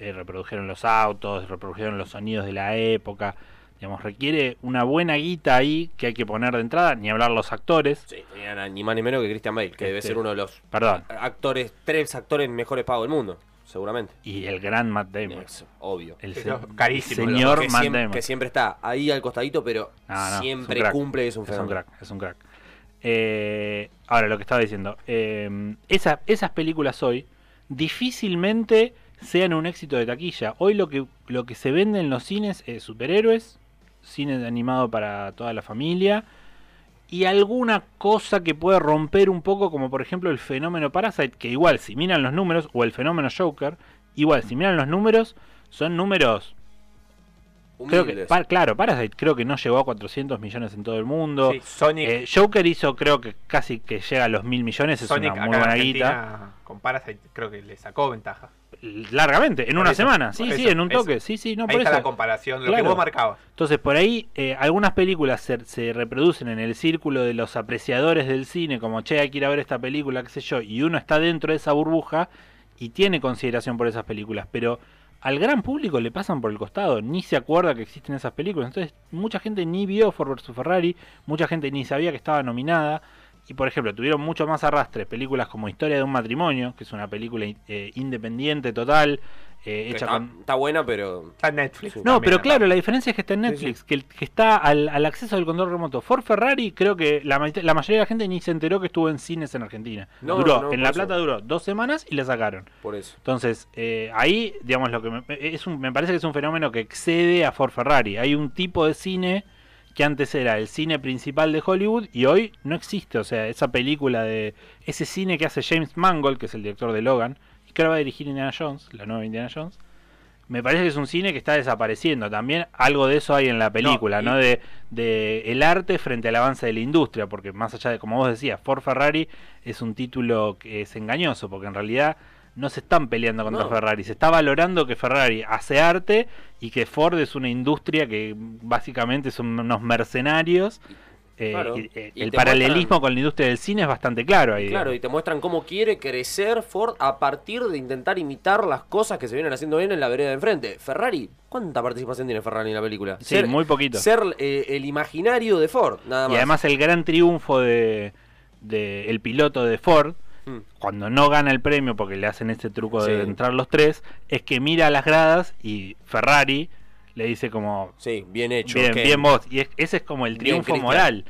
Eh, reprodujeron los autos, reprodujeron los sonidos de la época. Digamos, requiere una buena guita ahí que hay que poner de entrada, ni hablar los actores. Sí, tenían a ni más ni menos que Christian Bale, que debe Este, ser uno de los Perdón. actores, tres actores mejores pagos del mundo, seguramente. Y el gran Matt Damon. Eso, obvio. El se- carísimo, señor que, Matt siempre, Damon. que siempre está ahí al costadito, pero No, no, siempre cumple, es un Es un fenómeno. crack, es un crack. Eh, ahora, lo que estaba diciendo. eh, esa- esas películas hoy difícilmente sean un éxito de taquilla. Hoy lo que, lo que se vende en los cines es superhéroes, cine animado para toda la familia y alguna cosa que puede romper un poco, como por ejemplo el fenómeno Parasite, que igual si miran los números, o el fenómeno Joker, igual si miran los números, son números Creo que, claro, Parasite creo que no llegó a 400 millones en todo el mundo. Sí, Sonic, Eh, Joker hizo creo que casi que llega a los mil millones, es Sonic una muy en buena guita. con Parasite creo que le sacó ventaja. Largamente, en una eso, semana, sí, sí, en un eso. toque, sí, sí, no, Ahí por está la comparación, lo Claro. que vos marcabas. Entonces, por ahí, eh, algunas películas se, se reproducen en el círculo de los apreciadores del cine, como, che, hay que ir a ver esta película, qué sé yo, y uno está dentro de esa burbuja y tiene consideración por esas películas, pero al gran público le pasan por el costado, ni se acuerda que existen esas películas. Entonces, mucha gente ni vio Ford vs Ferrari, mucha gente ni sabía que estaba nominada. Y por ejemplo, tuvieron mucho más arrastre películas como Historia de un matrimonio, que es una película eh, independiente total, eh, hecha está, con... está buena, pero. Está en Netflix. No, también, pero claro, la diferencia es que está en Netflix, Que, que está al, al acceso del control remoto. Ford Ferrari, creo que la, la mayoría de la gente ni se enteró que estuvo en cines en Argentina. No, duró, no, en La eso. Plata duró dos semanas y la sacaron. Por eso. Entonces, eh, ahí, digamos, lo que me, es un- me parece que es un fenómeno que excede a Ford Ferrari. Hay un tipo de cine que antes era el cine principal de Hollywood y hoy no existe. O sea, esa película de. Ese cine que hace James Mangold, que es el director de Logan, y que ahora va a dirigir Indiana Jones, la nueva Indiana Jones. Me parece que es un cine que está desapareciendo. También algo de eso hay en la película, No, ¿no? De, de el arte frente al avance de la industria, porque más allá de, como vos decías, Ford Ferrari es un título que es engañoso, porque en realidad no se están peleando contra No. Ferrari, se está valorando que Ferrari hace arte y que Ford es una industria que básicamente son unos mercenarios. Eh, Claro. y, eh, Y el paralelismo muestran- con la industria del cine es bastante claro ahí. Claro, digamos. y te muestran cómo quiere crecer Ford a partir de intentar imitar las cosas que se vienen haciendo bien en la vereda de enfrente. Ferrari, ¿cuánta participación tiene Ferrari en la película? Sí, muy poquito. Ser eh, el imaginario de Ford, nada más. Y además el gran triunfo de, de el piloto de Ford. Cuando no gana el premio porque le hacen este truco de Sí. entrar los tres, es que mira a las gradas y Ferrari le dice como Sí, bien hecho. bien, vos. Y es- ese es como el triunfo moral.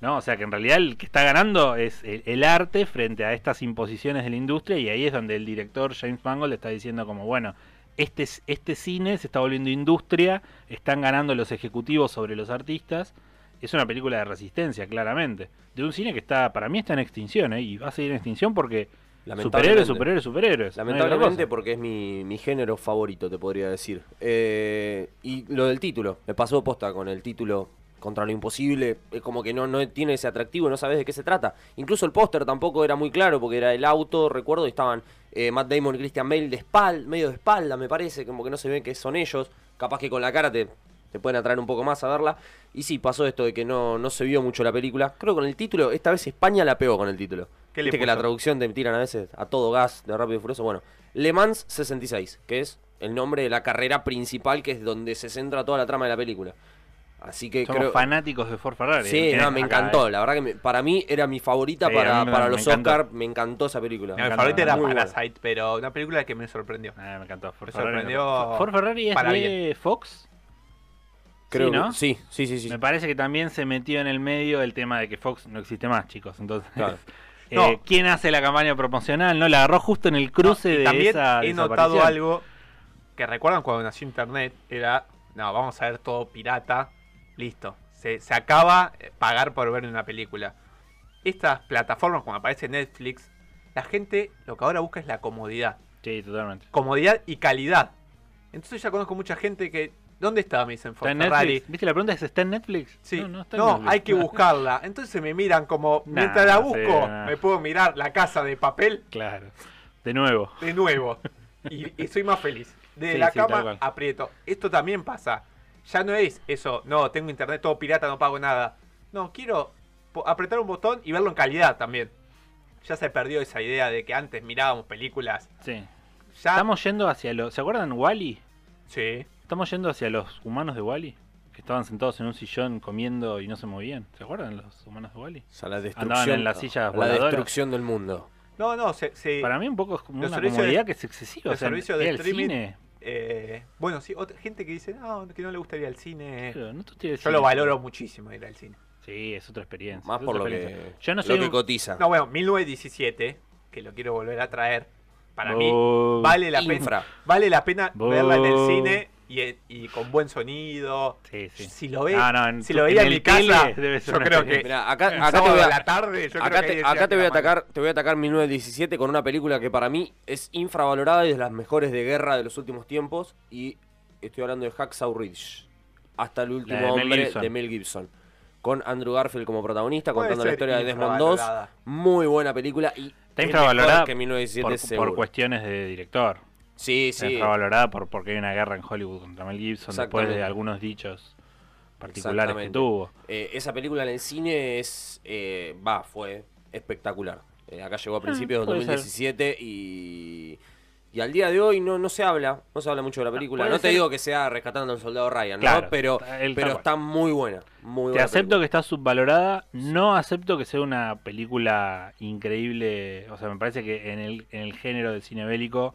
¿no? O sea que en realidad el que está ganando es el, el arte frente a estas imposiciones de la industria y ahí es donde el director James Mangold está diciendo como, bueno, este, es- este cine se está volviendo industria, están ganando los ejecutivos sobre los artistas. Es una película de resistencia, claramente. De un cine que está, para mí está en extinción, ¿eh? y va a seguir en extinción porque superhéroes, superhéroes, superhéroes. Lamentablemente porque es mi, mi género favorito, te podría decir. Eh, y lo del título, me pasó posta con el título Contra lo Imposible, es como que no, no tiene ese atractivo, no sabes de qué se trata. Incluso el póster tampoco era muy claro porque era el auto, recuerdo, y estaban eh, Matt Damon y Christian Bale de espalda, medio de espalda me parece, como que no se ve que son ellos. Capaz que con la cara te, te pueden atraer un poco más a verla. Y sí, pasó esto de que no, no se vio mucho la película. Creo que con el título, esta vez España la pegó con el título. ¿Qué le Viste que la traducción te tiran a veces a todo gas de Rápido y Furioso. Bueno, Le Mans 66, que es el nombre de la carrera principal, que es donde se centra toda la trama de la película. Así que Somos creo. fanáticos de Ford Ferrari. Sí, ¿eh? no, me Acá, encantó. ¿eh? La verdad que me- para mí era mi favorita Sí, para, me- para me los encantó. Oscar. Me encantó esa película. No, mi favorita era muy buena. Parasite, pero una película que me sorprendió. Ah, me encantó. Ford Me Ferrari. sorprendió Ford Ferrari es para de bien. Fox. Creo sí, que- ¿no? sí, sí, sí, sí. Me parece que también se metió en el medio el tema de que Fox no existe más, chicos. Entonces, Claro. eh, No. ¿quién hace la campaña promocional? No, la agarró justo en el cruce No, y de también esa he notado algo que recuerdan cuando nació internet era no vamos a ver todo pirata listo se, se acaba eh, pagar por ver una película estas plataformas como aparece Netflix la gente lo que ahora busca es la comodidad Sí, totalmente. comodidad y calidad entonces ya conozco mucha gente que ¿dónde está? me dicen ¿Está Ford en Ferrari Netflix? ¿Viste la pregunta? ¿Es ¿Está en Netflix? Sí. No, No, no, está en Netflix. hay que buscarla. Entonces me miran como, Nah, mientras la sí, busco, nah. me puedo mirar la casa de papel Claro. De nuevo. de nuevo. Y, y soy más feliz. Desde Sí, la sí, cama aprieto. Esto también pasa. Ya no es eso, no, tengo internet todo pirata, no pago nada. No, quiero apretar un botón y verlo en calidad también. Ya se perdió esa idea de que antes mirábamos películas. Sí. Ya, Estamos yendo hacia los... ¿Se acuerdan Wally? sí. Estamos yendo hacia los humanos de Wally. Que estaban sentados en un sillón comiendo y no se movían. ¿Se acuerdan los humanos de Wally? O sea, la Andaban destrucción, en las sillas la voladoras. destrucción del mundo. No, no, se, se- Para mí un poco es como Los una de- comodidad que es excesiva. los o sea, servicios de al streaming, cine. eh, bueno, sí, otra gente que dice, no, que no le gustaría el cine. Claro, no te estoy Yo lo valoro muchísimo ir al cine. Sí, es otra experiencia. Más por lo que. Yo no lo soy que un- cotiza. No, bueno, 1917, que lo quiero volver a traer. Para mí vale la Infra. pena. Vale la pena Bo- verla en el cine y, y con buen sonido. Sí, sí. Si lo ve, no, en si lo veía en en, el mi casa, tele debe ser yo creo que. Mira, acá, el acá te voy a, a la tarde, yo acá creo que te, acá voy a mano. atacar, te voy a atacar 1917 con una película que para mí es infravalorada y de las mejores de guerra de los últimos tiempos y estoy hablando de Hacksaw Ridge. Hasta el último de hombre de Mel Gibson. Con Andrew Garfield como protagonista, Puede contando la historia de Desmond 2. infravalorada. Muy buena película y Está es infravalorada mejor que 1917 por, por cuestiones de director. Sí, sí. infravalorada por, porque hay una guerra en Hollywood contra Mel Gibson después de algunos dichos particulares que tuvo. Eh, esa película en el cine es. eh, Va, fue espectacular. Eh, acá llegó a principios de puede ser. 2017 y. Y al día de hoy no, no se habla, no se habla mucho de la película. No te ser- digo que sea rescatando al soldado Ryan, ¿no? Claro, Pero, el- pero tal está muy buena. Muy Te buena acepto película. que está subvalorada, no acepto que sea una película increíble, o sea, me parece que en el, en el género del cine bélico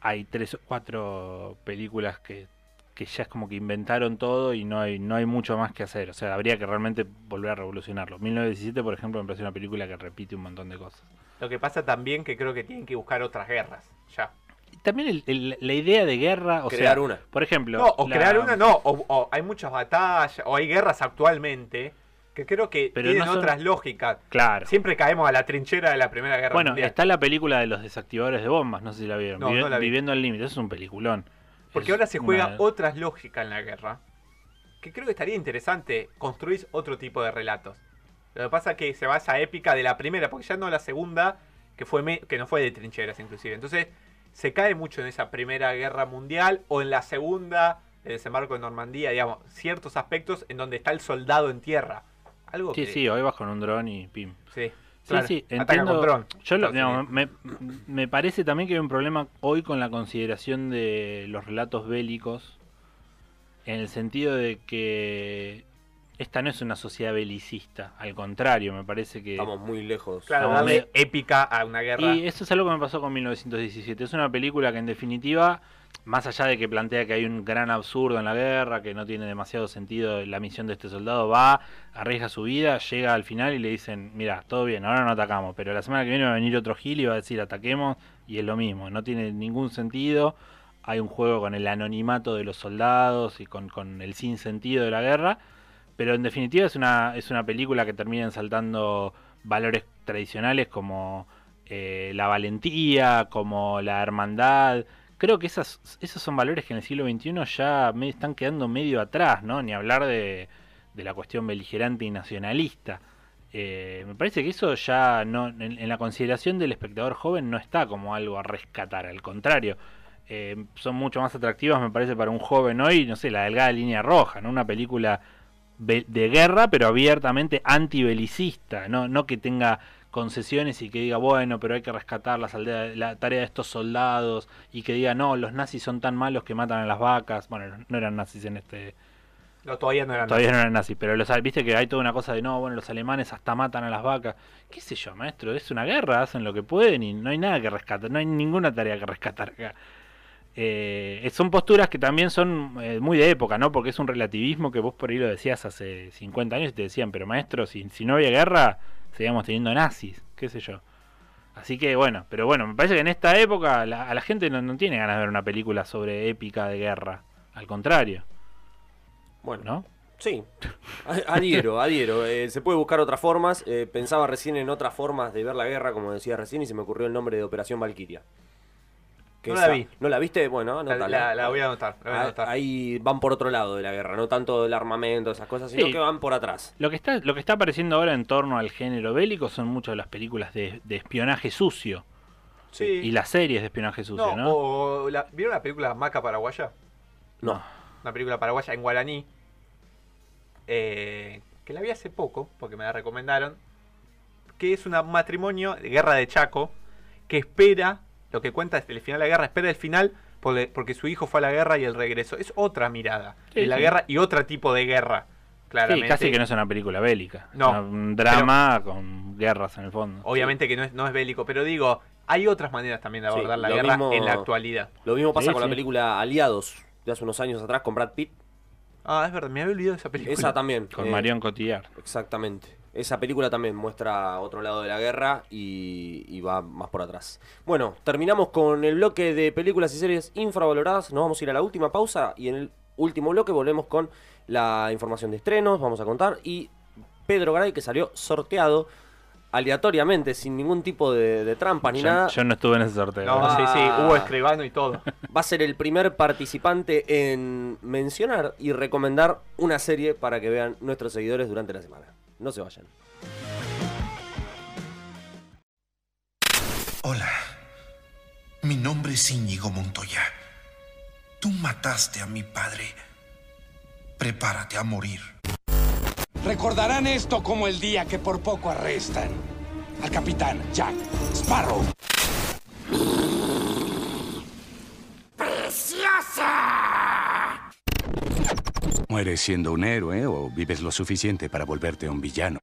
hay tres o cuatro películas que, que ya es como que inventaron todo y no hay, no hay mucho más que hacer, o sea, habría que realmente volver a revolucionarlo. 1917, por ejemplo, me parece una película que repite un montón de cosas. Lo que pasa también que creo que tienen que buscar otras guerras. Ya. También el- el- la idea de guerra, o Crear sea, una. por ejemplo... No, o la- crear una no, o, o hay muchas batallas, o hay guerras actualmente que creo que Pero tienen no son- otras lógicas. Claro. Siempre caemos a la trinchera de la Primera Guerra Bueno, Mundial. está la película de los desactivadores de bombas, no sé si la vieron. No, Vivi- no la vi. Viviendo al límite, eso es un peliculón. Porque Es ahora se juega una- otras lógicas en la guerra. Que creo que estaría interesante construir otro tipo de relatos. Lo que pasa es que se va a esa épica de la primera, porque ya no la segunda, que fue me- que no fue de trincheras inclusive. Entonces, se cae mucho en esa primera guerra mundial o en la segunda, el desembarco de Normandía, digamos, ciertos aspectos en donde está el soldado en tierra. Algo Sí, que- sí, hoy vas con un dron y pim. Sí, Sí, claro, sí, entiendo. con dron. Yo lo- digamos, me, me parece también que hay un problema hoy con la consideración de los relatos bélicos, en el sentido de que esta no es una sociedad belicista, al contrario, me parece que... Estamos muy lejos. Claro, Estamos darle medio- épica a una guerra. Y eso es algo que me pasó con 1917. Es una película que en definitiva, más allá de que plantea que hay un gran absurdo en la guerra, que no tiene demasiado sentido la misión de este soldado, va, arriesga su vida, llega al final y le dicen, mira, todo bien, ahora no atacamos, pero la semana que viene va a venir otro gil y va a decir ataquemos y es lo mismo, no tiene ningún sentido. Hay un juego con el anonimato de los soldados y con, con el sinsentido de la guerra. Pero en definitiva es una, es una película que termina ensaltando valores tradicionales como eh, la valentía, como la hermandad. Creo que esas, esos son valores que en el siglo XXI ya me están quedando medio atrás, ¿no? Ni hablar de, de la cuestión beligerante y nacionalista. Eh, me parece que eso ya no en, la consideración del espectador joven no está como algo a rescatar, al contrario. eh, son mucho más atractivas, me parece, para un joven hoy, no sé, la delgada línea roja, ¿no? Una película de guerra, pero abiertamente antibelicista, ¿no? no que tenga concesiones y que diga, bueno, pero hay que rescatar las aldeas, la tarea de estos soldados, y que diga, no, los nazis son tan malos que matan a las vacas. Bueno, no eran nazis en este... No, todavía no eran Todavía nazis. no eran nazis, pero los, viste que hay toda una cosa de, no, bueno, los alemanes hasta matan a las vacas. ¿Qué sé yo, maestro? Es una guerra, hacen lo que pueden y no hay nada que rescatar, no hay ninguna tarea que rescatar acá. Eh, son posturas que también son eh, muy de época, ¿no? Porque es un relativismo que vos por ahí lo decías hace 50 años y te decían, pero maestro, si, si no había guerra, seguíamos teniendo nazis, qué sé yo. Así que bueno, pero bueno, me parece que en esta época la- a la gente no, no tiene ganas de ver una película sobre épica de guerra. Al contrario. Bueno, ¿no? Sí, adhiero, adhiero. Eh, se puede buscar otras formas. Eh, pensaba recién en otras formas de ver la guerra, como decía recién, y se me ocurrió el nombre de Operación Valkyria. Que No esa- la vi. ¿No la viste? Bueno, La, anótala. la- la voy a anotar. la voy a Ah, anotar. Ahí van por otro lado de la guerra, no tanto del armamento, esas cosas, sino Sí. que van por atrás. Lo que está, lo que está apareciendo ahora en torno al género bélico son muchas de las películas de, de espionaje sucio. Sí. Y las series de espionaje sucio, No, ¿no? o la- ¿Vieron la película Maca Paraguaya? No. Una película paraguaya en guaraní. eh, que la vi hace poco, porque me la recomendaron. Que es un matrimonio de guerra de Chaco. Que espera, lo que cuenta desde el final de la guerra, espera el final por- porque su hijo fue a la guerra y el regreso. Es otra mirada Sí, de la sí. guerra y otro tipo de guerra. Claramente. Sí, casi que no es una película bélica. Es No, una- un drama con guerras en el fondo. Obviamente que no es, no es bélico, pero digo, hay otras maneras también de Sí, abordar la guerra mismo- en la actualidad. Lo mismo pasa Sí, con sí. la película Aliados, de hace unos años atrás, con Brad Pitt. Ah, es verdad, me había olvidado esa película. Esa también. Con eh, Marion Cotillard. Exactamente. Esa película también muestra otro lado de la guerra y, y va más por atrás. Bueno, terminamos con el bloque de películas y series infravaloradas. Nos vamos a ir a la última pausa y en el último bloque volvemos con la información de estrenos, vamos a contar. Y Pedro Garay, que salió sorteado aleatoriamente, sin ningún tipo de, de trampa ni Yo, nada. yo no estuve en ese sorteo. No, Ah. sí, sí, hubo escribano y todo. Va a ser el primer participante en mencionar y recomendar una serie para que vean nuestros seguidores durante la semana. No se vayan. Hola, mi nombre es Íñigo Montoya. Tú mataste a mi padre. Prepárate a morir. Recordarán esto como el día que por poco arrestan al capitán Jack Sparrow. Mueres siendo un héroe o vives lo suficiente para volverte un villano.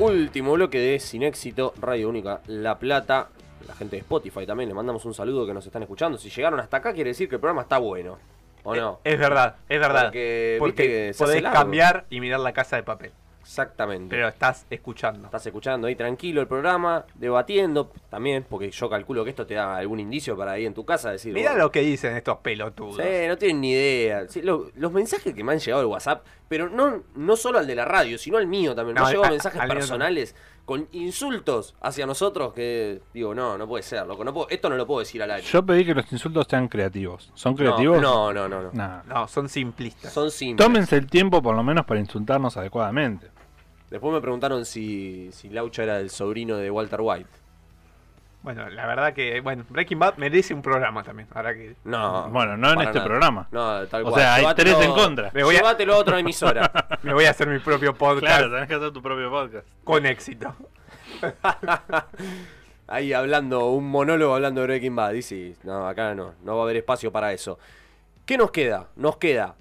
Último bloque de Sin Éxito, Radio Única La Plata. La gente de Spotify también, le mandamos un saludo que nos están escuchando. Si llegaron hasta acá, quiere decir que el programa está bueno. ¿O no? Es verdad, es verdad. Porque, Porque podés cambiar y mirar la casa de papel. Exactamente. Pero estás escuchando. Estás escuchando ahí tranquilo el programa, debatiendo también, porque yo calculo que esto te da algún indicio para ir en tu casa decir. Mira bueno, lo que dicen estos pelotudos. Sí, no tienen ni idea. Sí, lo- los mensajes que me han llegado al WhatsApp, pero no, no solo al de la radio, sino al mío también. Me han llegado mensajes mío personales con insultos hacia nosotros que digo, no, no puede ser, loco. No puedo- esto no lo puedo decir al aire. Yo pedí que los insultos sean creativos. ¿Son creativos? No, no, no, no. Nah. No, son simplistas. Son simples. Tómense el tiempo por lo menos para insultarnos adecuadamente. Después me preguntaron si, si Laucha era el sobrino de Walter White. Bueno, la verdad que, bueno, Breaking Bad merece un programa también. Ahora que. No. Bueno, no en este nada. programa. No, tal O cual. sea, hay tres en contra. Me voy a- Llévatelo a otra emisora. Me voy a hacer mi propio podcast Claro, tenés que hacer tu propio podcast. con éxito. Ahí hablando, un monólogo hablando de Breaking Bad. Y sí, no, acá no, no va a haber espacio para eso. ¿Qué nos queda? Nos queda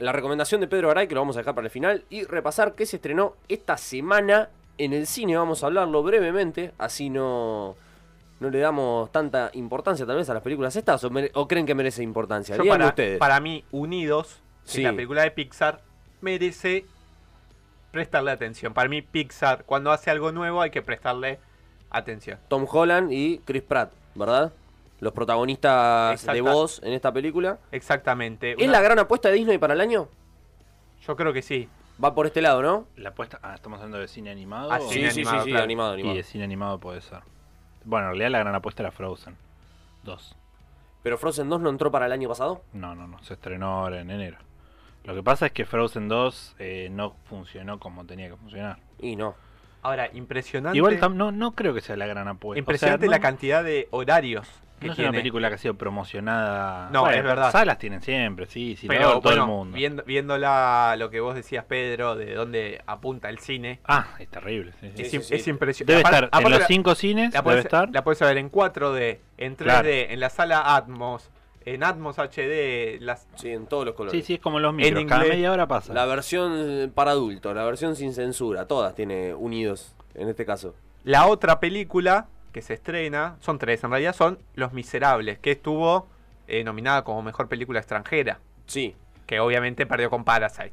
la recomendación de Pedro Garay, que lo vamos a dejar para el final, y repasar qué se estrenó esta semana en el cine. Vamos a hablarlo brevemente, así no, no le damos tanta importancia tal vez a las películas estas, o, mere- o creen que merece importancia. Yo para, ustedes. para mí, Unidos, Sí. la película de Pixar, merece prestarle atención. Para mí, Pixar, cuando hace algo nuevo, hay que prestarle atención. Tom Holland y Chris Pratt, ¿verdad? Los protagonistas de voz en esta película. Exactamente. ¿Es Una- la gran apuesta de Disney para el año? Yo creo que sí. Va por este lado, ¿no? La apuesta. Ah, estamos hablando de cine animado. Ah, sí, sí, animado, sí, claro. animado, animado. Y de cine animado puede ser. Bueno, en realidad la gran apuesta era Frozen 2. ¿Pero Frozen 2 no entró para el año pasado? No, no, no. Se estrenó ahora en enero. Lo que pasa es que Frozen 2 eh, no funcionó como tenía que funcionar. Y no. Ahora, impresionante. Igual no, no creo que sea la gran apuesta. Impresionante O sea, no- la cantidad de horarios que No es tiene. una película que ha sido promocionada. No, es verdad. Salas tienen siempre, sí, sí, Pero todo, todo bueno, el mundo. Viendo, viéndola lo que vos decías, Pedro, de dónde apunta el cine. Ah, es terrible. sí, sí. Es, sí, impresionante. Debe Aparte- estar en los la- cinco cines, La debe estar. la podés ver en 4D, en 3D, Claro. en la sala Atmos, en Atmos HD, las, Sí, en todos los colores. Sí, sí, es como los micros. En Cada media hora pasa. La versión eh, para adultos, la versión sin censura, todas tiene unidos en este caso. La otra película que se estrena, son tres en realidad, son Los Miserables, que estuvo eh, nominada como mejor película extranjera, Sí, que obviamente perdió con Parasite.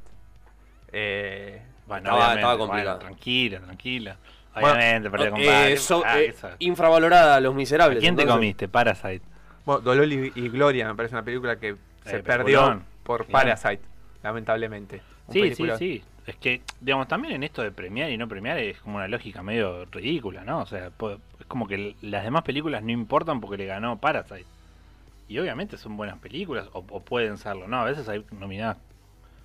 Eh, Bueno, Estaba- bueno, complicado. tranquila, tranquila. Bueno, Obviamente, perdí con eh, Parasite. so- Ah, eh, infravalorada Los ¿A Miserables. quién te comiste? Parasite. Bueno, Dolor y, y Gloria me parece una película que se Eh, perdió peliculón. por. Parasite, lamentablemente. Un Sí, sí, sí. Es que, digamos, también en esto de premiar y no premiar es como una lógica medio ridícula, ¿no? O sea, es como que las demás películas no importan porque le ganó Parasite. Y obviamente son buenas películas, o, o pueden serlo, ¿no? A veces hay nominadas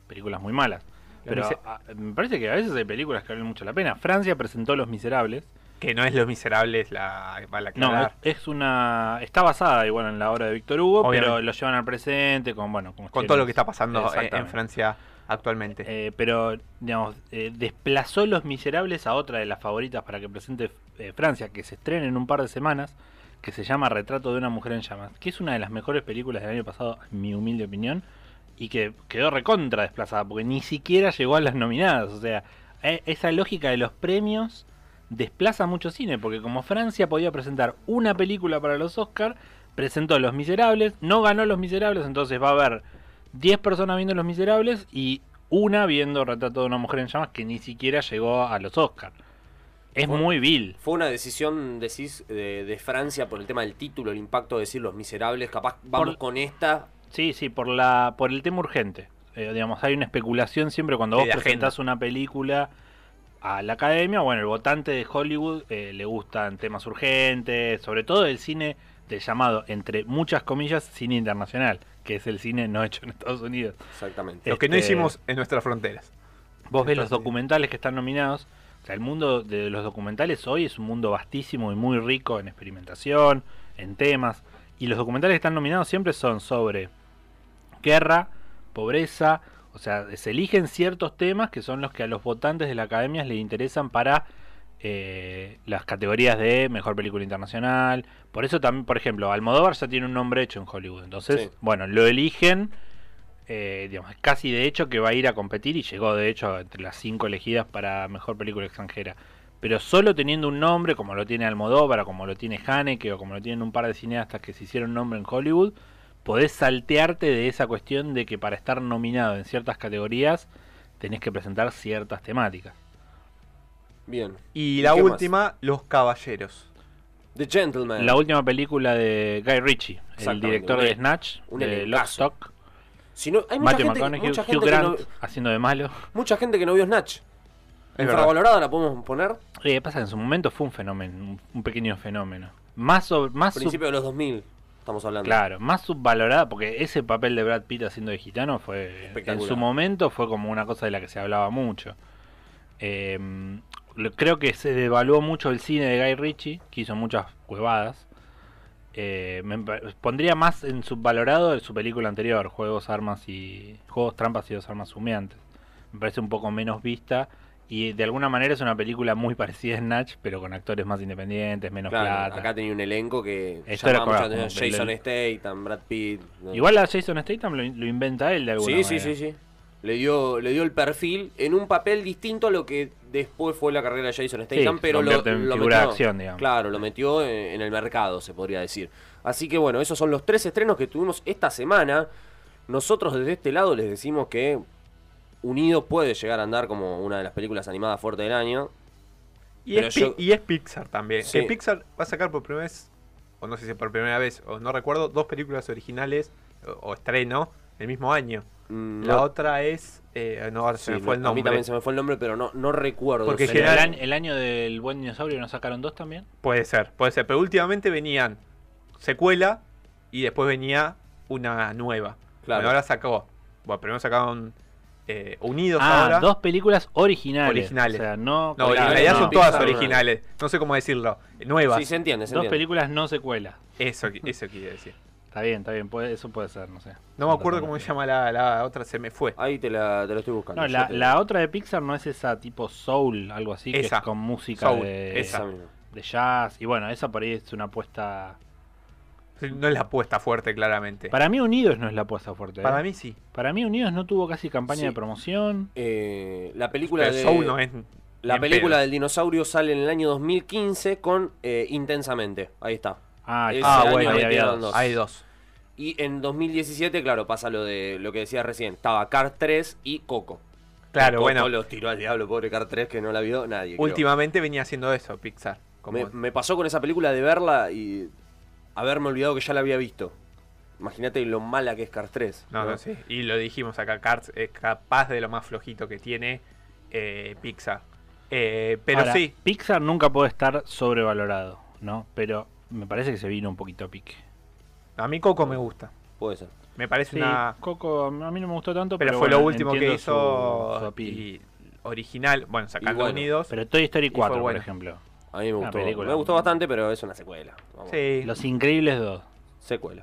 películas muy malas. Pero a- me parece que a veces hay películas que valen mucho la pena. Francia presentó Los Miserables. Que no es Los Miserables la, No, es una. Está basada igual en la obra de Víctor Hugo, Obviamente. pero lo llevan al presente con, bueno, con, con todo lo que está pasando en-. Francia actualmente. Eh, pero, digamos, eh, desplazó Los Miserables a otra de las favoritas para que presente eh, Francia, que se estrena en un par de semanas, que se llama Retrato de una mujer en llamas, que es una de las mejores películas del año pasado, en mi humilde opinión, y que quedó recontra desplazada, porque ni siquiera llegó a las nominadas. O sea, e- esa lógica de los premios desplaza mucho cine, porque como Francia podía presentar una película para los Oscars, presentó Los Miserables, no ganó Los Miserables, entonces va a haber 10 personas viendo Los Miserables y una viendo Retrato de una mujer en llamas que ni siquiera llegó a los Oscars. Es Fue- muy vil. Fue una decisión, decís, de, de Francia por el tema del título, el impacto de decir Los Miserables. Capaz vamos Por- con esta. Sí, sí, por la por el tema urgente. Eh, digamos, hay una especulación siempre cuando vos agenda. presentás una película a la academia. Bueno, el votante de Hollywood eh, le gustan temas urgentes, sobre todo el cine del llamado, entre muchas comillas, cine internacional, que es el cine no hecho en Estados Unidos. Exactamente. Lo que no este- hicimos en nuestras fronteras. Vos ves los documentales que están nominados. O sea, el mundo de los documentales hoy es un mundo vastísimo y muy rico en experimentación, en temas. Y los documentales que están nominados siempre son sobre guerra, pobreza O sea, se eligen ciertos temas que son los que a los votantes de la academia les interesan para eh, las categorías de mejor película internacional. Por eso también, por ejemplo, Almodóvar ya tiene un nombre hecho en Hollywood. Entonces, Sí. bueno, lo eligen, eh, digamos, casi de hecho que va a ir a competir y llegó de hecho entre las cinco elegidas para mejor película extranjera. Pero solo teniendo un nombre, como lo tiene Almodóvar, o como lo tiene Haneke, o como lo tienen un par de cineastas que se hicieron nombre en Hollywood, podés saltearte de esa cuestión de que para estar nominado en ciertas categorías tenés que presentar ciertas temáticas. Bien. Y la más? última, Los Caballeros. The Gentleman. La última película de Guy Ritchie, el director un- de Snatch, un de. Lockstock. Si no, hay mucha Matthew gente, McConaughey, mucha Hugh gente que Grant no- haciendo de malo. mucha gente que no vio Snatch. Infravalorada la podemos poner. Eh, pasa que en su momento fue un fenómeno, un- pequeño fenómeno. Más, sobre, más sub- Principio de los 2000 estamos hablando. Claro, más subvalorada, porque ese papel de Brad Pitt haciendo de gitano fue. En su momento fue como una cosa de la que se hablaba mucho. Eh, lo- creo que se devaluó mucho el cine de Guy Ritchie, que hizo muchas huevadas. Eh, me pondría más en subvalorado su película anterior, Juegos, Armas y. Juegos, Trampas y dos Armas Humeantes. Me parece un poco menos vista. Y de alguna manera es una película muy parecida a Snatch, pero con actores más independientes, menos Claro, plata. acá tenía un elenco que Esto era mucho como- Jason Statham, Brad Pitt. ¿no? Igual a Jason Statham lo, lo inventa él de alguna Sí, sí, manera. sí, sí. Le dio, le dio el perfil en un papel distinto a lo que después fue la carrera de Jason Statham, pero lo, en lo de metió, acción, digamos. Claro, lo metió en, en el mercado, se podría decir. Así que bueno, esos son los tres estrenos que tuvimos esta semana. Nosotros desde este lado les decimos que Unido puede llegar a andar como una de las películas animadas fuerte del año. Y es, Pi- yo- y es Pixar también. Sí. Que Pixar va a sacar por primera vez, o no sé si por primera vez, o no recuerdo, dos películas originales o, o estreno el mismo año. Mm, La otra es. eh, no, ahora se me fue el no, A mí nombre. también se me fue el nombre, pero no, no recuerdo. Porque el, general- el año del buen dinosaurio no sacaron dos también. Puede ser, puede ser. Pero últimamente venían secuela y después venía una nueva. Claro. Bueno, ahora sacó. Bueno, primero sacaron eh, Unidos Ah, ahora. dos películas originales. Originales. O sea, no. No, en Claro, realidad no. son todas Pixar originales. No sé cómo decirlo. Nuevas. Sí, se entiende, se Dos entiende. películas no secuelas. Eso, eso quiere decir. Está bien, está bien. Puede, eso puede ser, no sé. No me acuerdo cómo se llama la, la otra, se me fue. Ahí te la, te la estoy buscando. No, la, te- la otra de Pixar no es esa tipo soul, algo así, que es con música Soul, de, esa. de jazz. Y bueno, esa por ahí es una apuesta. No es la apuesta fuerte, claramente. Para mí, Unidos no es la apuesta fuerte. ¿eh? Para mí sí. Para mí, Unidos no tuvo casi campaña Sí. de promoción. Eh, la película Pero de... Soul no es. La película pedo. del dinosaurio sale en el año 2015 con eh, Intensamente. Ahí está. Ah, Ah, bueno, ahí había dos. Hay dos. Y en 2017, claro, pasa lo de lo que decía recién. Estaba Cars 3 y Coco. Claro, Coco bueno. los tiró al diablo, pobre Cars 3, que no la vio nadie. creo. Últimamente venía haciendo eso, Pixar. Me, me pasó con esa película de verla y haberme olvidado que ya la había visto. Imagínate lo mala que es Cars 3. No, no, sí. Y lo dijimos acá, Cars es capaz de lo más flojito que tiene eh, Pixar. Eh, pero Ahora, sí, Pixar nunca puede estar sobrevalorado, ¿no? Pero me parece que se vino un poquito a pique. a mí Coco me gusta. Puede ser. Me parece Sí, una... Coco a mí no me gustó tanto, Pero, pero, fue bueno, lo último que su- hizo su y original, bueno, sacando bueno, Unidos. Pero Toy Story y fue 4, por bueno. ejemplo. A mí me Una gustó. película. Me gustó bastante, pero es una secuela. Vamos. Sí. Los Increíbles 2. Secuela.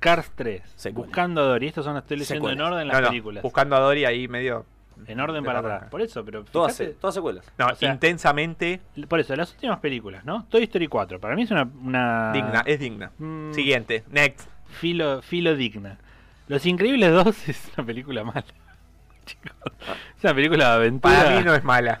Cars 3. Secuela. Buscando a Dory. Estos son, estoy leyendo en orden las no, películas. buscando a Dory ahí medio... En orden de para atrás. Por eso, pero Todas, fíjate- todas secuelas. No, O sea, intensamente Por eso, las últimas películas, ¿no? Toy Story 4. Para mí es una. una digna, es digna. Mm. Siguiente, next. Filo, filo digna. Los Increíbles 2 es una película mala. Chicos, es una película de aventura. Para mí no es mala.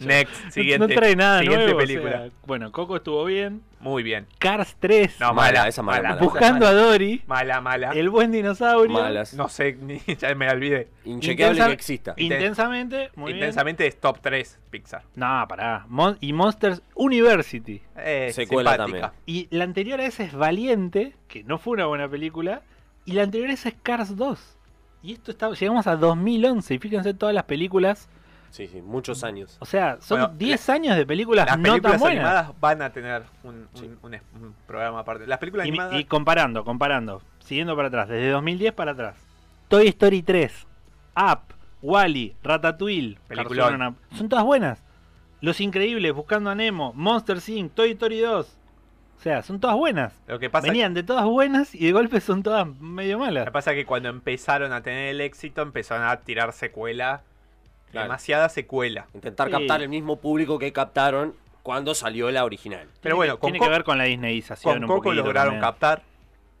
Next, siguiente. No trae nada siguiente nuevo. o película. sea, bueno, Coco estuvo bien. Muy bien. Cars 3. No, Mala, mala, esa mala, mala, mala. Buscando a Dory. Mala, mala. El buen dinosaurio. Malas. No sé, ni, ya me olvidé. Inchequeable Intensa- que exista. Intensamente. Muy Intensamente es top 3 Pixar. No, pará. Mon- y Monsters University. Eh, Secuela simpática. Y la anterior a esa es Valiente, que no fue una buena película. Y la anterior a esa es Cars 2. Y esto está, llegamos a 2011. Y fíjense todas las películas. Sí, sí, muchos años. O sea, son Bueno, 10 años de películas Las no tan películas buenas. animadas van a tener un, un- un- un programa aparte. Las películas Y, animadas. y comparando, comparando, siguiendo para atrás, desde 2010 para atrás. Toy Story 3, Up, Wally, Ratatouille. Carson, son todas buenas. Los Increíbles, Buscando a Nemo, Monster Inc., Toy Story 2. O sea, son todas buenas. Lo que pasa Venían de todas buenas y de golpe son todas medio malas. Lo que pasa es que cuando empezaron a tener el éxito, empezaron a tirar secuela. Claro. Demasiada secuela. Intentar Sí. captar el mismo público que captaron cuando salió la original. Pero bueno, con Tiene que ver con la disneyización Con un Coco lograron también. captar.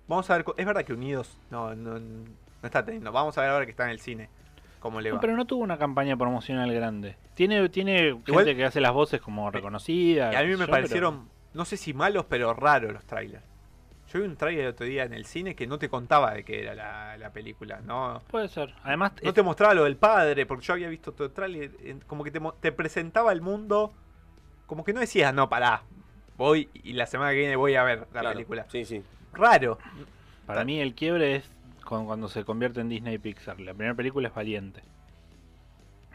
Vamos a ver, es verdad que Unidos no, no, no está teniendo. Vamos a ver ahora que está en el cine. Cómo le va. No, pero no tuvo una campaña promocional grande. Tiene, tiene Igual- gente que hace las voces como reconocidas. Y a mí me yo, parecieron, no sé si malos, pero raros los trailers. Yo vi un trailer el otro día en el cine que no te contaba de qué era la, la película, ¿no? Puede ser. Además, No es- te mostraba lo del padre, porque yo había visto todo el trailer, como que te, presentaba el mundo, como que no decías, no, pará, voy y la semana que viene voy a ver la Claro, película. Sí, sí. Raro. para mí el quiebre es con- cuando se convierte en Disney y Pixar. La primera película es Valiente.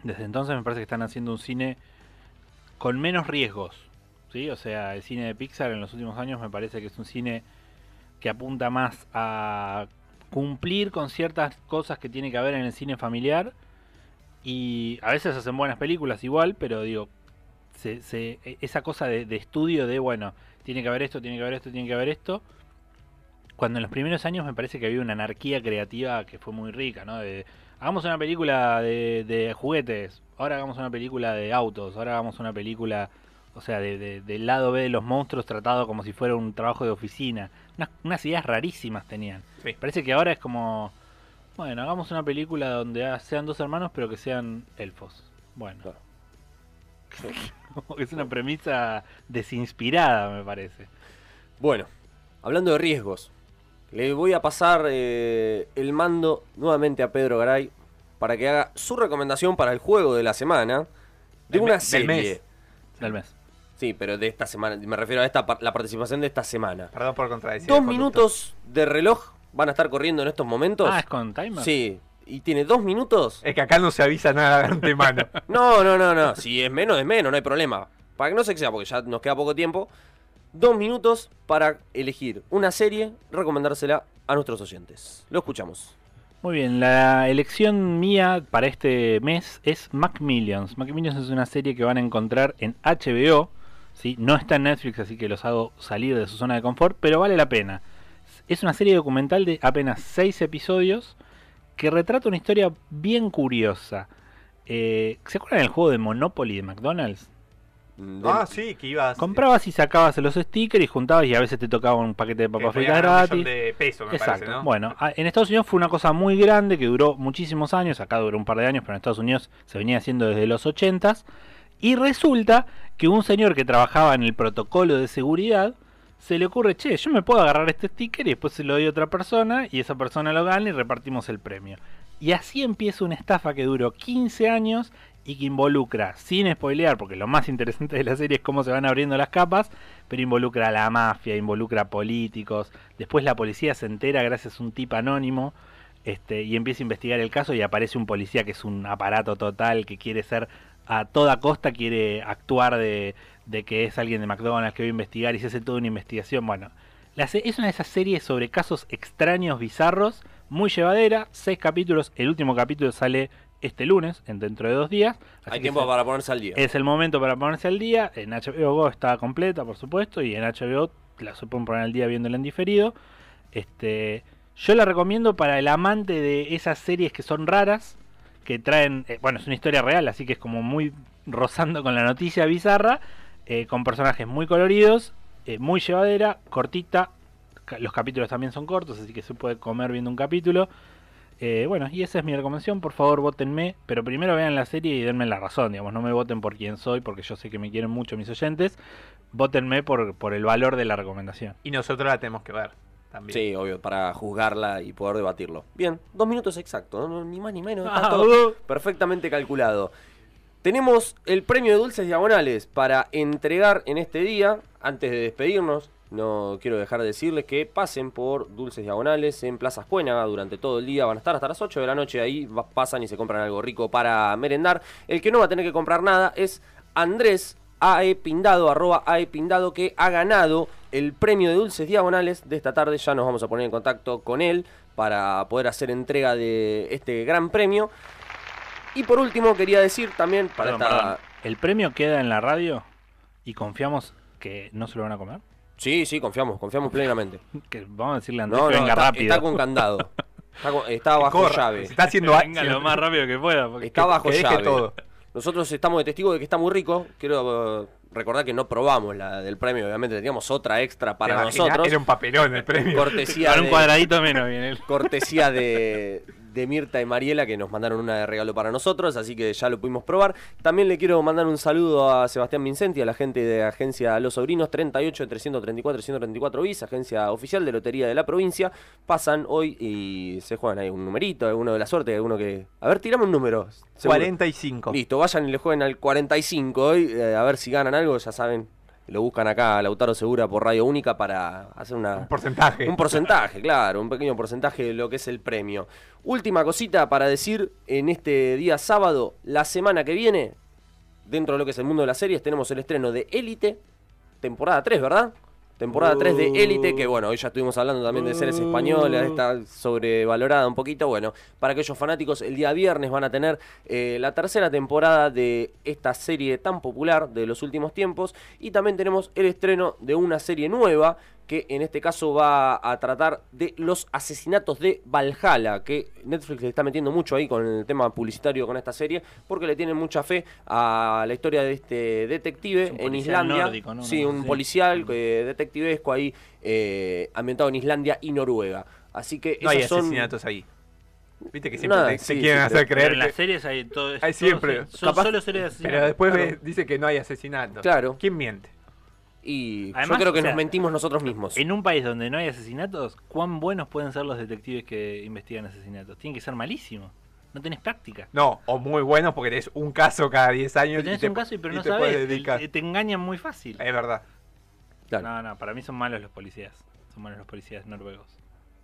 Desde entonces me parece que están haciendo un cine con menos riesgos. ¿sí? O sea, el cine de Pixar en los últimos años me parece que es un cine que apunta más a cumplir con ciertas cosas que tiene que haber en el cine familiar. Y a veces hacen buenas películas igual, pero digo, se- se- esa cosa de, de estudio de, bueno, tiene que haber esto, tiene que haber esto, tiene que haber esto. Cuando en los primeros años me parece que había una anarquía creativa que fue muy rica, ¿no? De, hagamos una película de, de juguetes, ahora hagamos una película de autos, ahora hagamos una película, o sea, de- de- del lado B de los monstruos tratado como si fuera un trabajo de oficina. Unas, unas ideas rarísimas tenían. Sí. Parece que ahora es como, bueno, hagamos una película donde sean dos hermanos pero que sean elfos. Bueno. Que es una premisa desinspirada, me parece. Bueno, hablando de riesgos, le voy a pasar eh, el mando nuevamente a Pedro Garay para que haga su recomendación para el juego de la semana de Del una del serie. mes. Del mes. Sí, pero de esta semana, me refiero a esta la participación de esta semana. Perdón por contradecir. Dos minutos de reloj van a estar corriendo en estos momentos. Ah, ¿es con timer? Sí, y tiene dos minutos. Es que acá no se avisa nada de antemano. No, no, no, no. Si es menos, es menos, no hay problema. Para que no se exceda, porque ya nos queda poco tiempo. Dos minutos para elegir una serie, recomendársela a nuestros oyentes. Lo escuchamos. Muy bien, la elección mía para este mes es Macmillions. Macmillions es una serie que van a encontrar en HBO. ¿Sí? No está en Netflix, así que los hago salir de su zona de confort, pero vale la pena. Es una serie documental de apenas seis episodios que retrata una historia bien curiosa. Eh, ¿Se acuerdan del juego de Monopoly de McDonald's? Ah, sí, que ibas. Comprabas y sacabas los stickers y juntabas y a veces te tocaba un paquete de papas fritas gratis. de pesos, me Exacto. parece, ¿no? Bueno, en Estados Unidos fue una cosa muy grande que duró muchísimos años. Acá duró un par de años, pero en Estados Unidos se venía haciendo desde los 80s. Y resulta que un señor que trabajaba en el protocolo de seguridad se le ocurre, che, yo me puedo agarrar este sticker y después se lo doy a otra persona y esa persona lo gana y repartimos el premio. Y así empieza una estafa que duró 15 años y que involucra, sin spoilear, porque lo más interesante de la serie es cómo se van abriendo las capas, pero involucra a la mafia, involucra a políticos, después la policía se entera gracias a un tipo anónimo este, y empieza a investigar el caso y aparece un policía que es un aparato total, que quiere ser a toda costa, quiere actuar de, de que es alguien de McDonald's que va a investigar y se hace toda una investigación. Bueno, la es una de esas series sobre casos extraños, bizarros, muy llevadera, seis capítulos, el último capítulo sale este lunes, en dentro de dos días. así Hay tiempo se- para ponerse al día. es el momento para ponerse al día. En HBO Go está completa, por supuesto, y en HBO la pueden poner al día viéndola en diferido. Este, yo la recomiendo para el amante de esas series que son raras, que traen, eh, bueno, es una historia real, así que es como muy rozando con la noticia bizarra, eh, con personajes muy coloridos, eh, muy llevadera, cortita. Los capítulos también son cortos, así que se puede comer viendo un capítulo. Bueno, y esa es mi recomendación. Por favor, votenme. Pero primero vean la serie y denme la razón. Digamos, no me voten por quién soy, porque yo sé que me quieren mucho mis oyentes. Votenme por, por el valor de la recomendación. Y nosotros la tenemos que ver también. Sí, obvio, para juzgarla y poder debatirlo. Bien, dos minutos exactos, no, ni más ni menos. está Ah, todo uh. perfectamente calculado. Tenemos el premio de dulces diagonales para entregar en este día. Antes de despedirnos, no quiero dejar de decirles que pasen por dulces diagonales en Plaza Escuénaga durante todo el día. Van a estar hasta las 8 de la noche ahí. Pasan y se compran algo rico para merendar. El que no va a tener que comprar nada es Andrés AE Pindado, arroba AE Pindado, que ha ganado el premio de dulces diagonales de esta tarde. Ya nos vamos a poner en contacto con él para poder hacer entrega de este gran premio. Y por último, quería decir también para Perdón, esta. perdón. ¿El premio queda en la radio y confiamos que no se lo van a comer? Sí, sí, confiamos, confiamos plenamente. Que vamos a decirle a Andrés No, que no, venga está, rápido. está con candado. Está, con- está bajo corra, llave. se está haciendo venga lo más rápido que pueda. Está bajo que deje llave. todo. Nosotros estamos de testigo de que está muy rico. Quiero eh, recordar que no probamos la del premio, obviamente teníamos otra extra para nosotros. Era un papelón el premio. Cortesía Para un de- cuadradito menos él. cortesía de, de Mirta y Mariela que nos mandaron una de regalo para nosotros, así que ya lo pudimos probar. También le quiero mandar un saludo a Sebastián Vincenti, a la gente de agencia Los Sobrinos 38 334 134 bis, agencia oficial de Lotería de la provincia. Pasan hoy y se juegan ahí un numerito, alguno de la suerte, alguno que... A ver, tirame un número. seguro. 45. Listo, vayan y le jueguen al 45 hoy, eh, a ver si ganan algo, ya saben. Lo buscan acá Lautaro Segura por Radio Única para hacer una, Un porcentaje. un porcentaje, claro, un pequeño porcentaje de lo que es el premio. Última cosita para decir en este día sábado, la semana que viene, dentro de lo que es el mundo de las series, tenemos el estreno de Élite, temporada 3, ¿verdad? Temporada 3 de Élite, que bueno, hoy ya estuvimos hablando también de series españolas, está sobrevalorada un poquito. Bueno, para aquellos fanáticos, el día viernes van a tener eh, la tercera temporada de esta serie tan popular de los últimos tiempos. Y también tenemos el estreno de una serie nueva que en este caso va a tratar de los asesinatos de Valhalla, que Netflix le está metiendo mucho ahí con el tema publicitario con esta serie, porque le tienen mucha fe a la historia de este detective en policial Islandia. nórdico, ¿no? Sí, un así. policial eh, detectivesco ahí, eh, ambientado en Islandia y Noruega. Así que No hay son- asesinatos ahí. Viste que siempre Nada, te, te sí, quieren sí, hacer pero- creer Pero en las series hay todo hay siempre. se- son Capaz- solo series de asesinatos. Pero después Claro. dice que no hay asesinatos. Claro. ¿Quién miente? Y Además, yo creo que o sea, nos mentimos nosotros mismos. En un país donde no hay asesinatos, ¿cuán buenos pueden ser los detectives que investigan asesinatos? Tienen que ser malísimos. No tenés práctica. No, o muy buenos porque tenés un caso cada 10 años. Pero tenés y te, un caso y pero y no te dedicar. Te, te engañan muy fácil. Es verdad. Claro. No, no, para mí son malos los policías. Son malos los policías noruegos.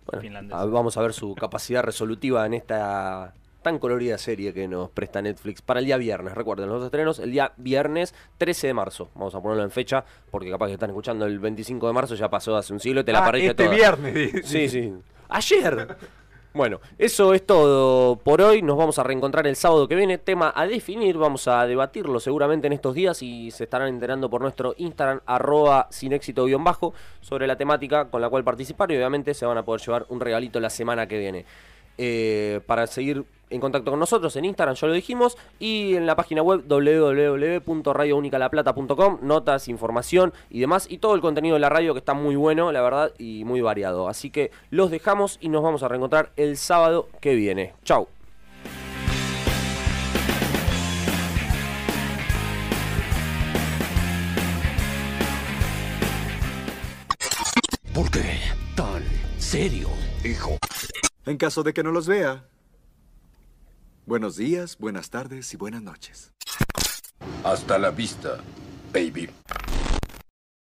Bueno, finlandeses. a- vamos a ver su capacidad resolutiva en esta tan colorida serie que nos presta Netflix para el día viernes. Recuerden, los estrenos el día viernes 13 de marzo. Vamos a ponerlo en fecha porque capaz que están escuchando el 25 de marzo, ya pasó hace un siglo y te la Ah, perdiste este toda. viernes. Sí, sí. Ayer. Bueno, eso es todo por hoy. Nos vamos a reencontrar el sábado que viene. Tema a definir. Vamos a debatirlo seguramente en estos días y se estarán enterando por nuestro Instagram, arroba sin éxito guion bajo, sobre la temática con la cual participar y obviamente se van a poder llevar un regalito la semana que viene. Eh, para seguir en contacto con nosotros en Instagram, ya lo dijimos, y en la página web www.radiounicalaplata.com, notas, información y demás, y todo el contenido de la radio que está muy bueno, la verdad, y muy variado. Así que los dejamos y nos vamos a reencontrar el sábado que viene. Chau. ¿Por qué tan serio, hijo? En caso de que no los vea. Buenos días, buenas tardes y buenas noches. Hasta la vista, baby.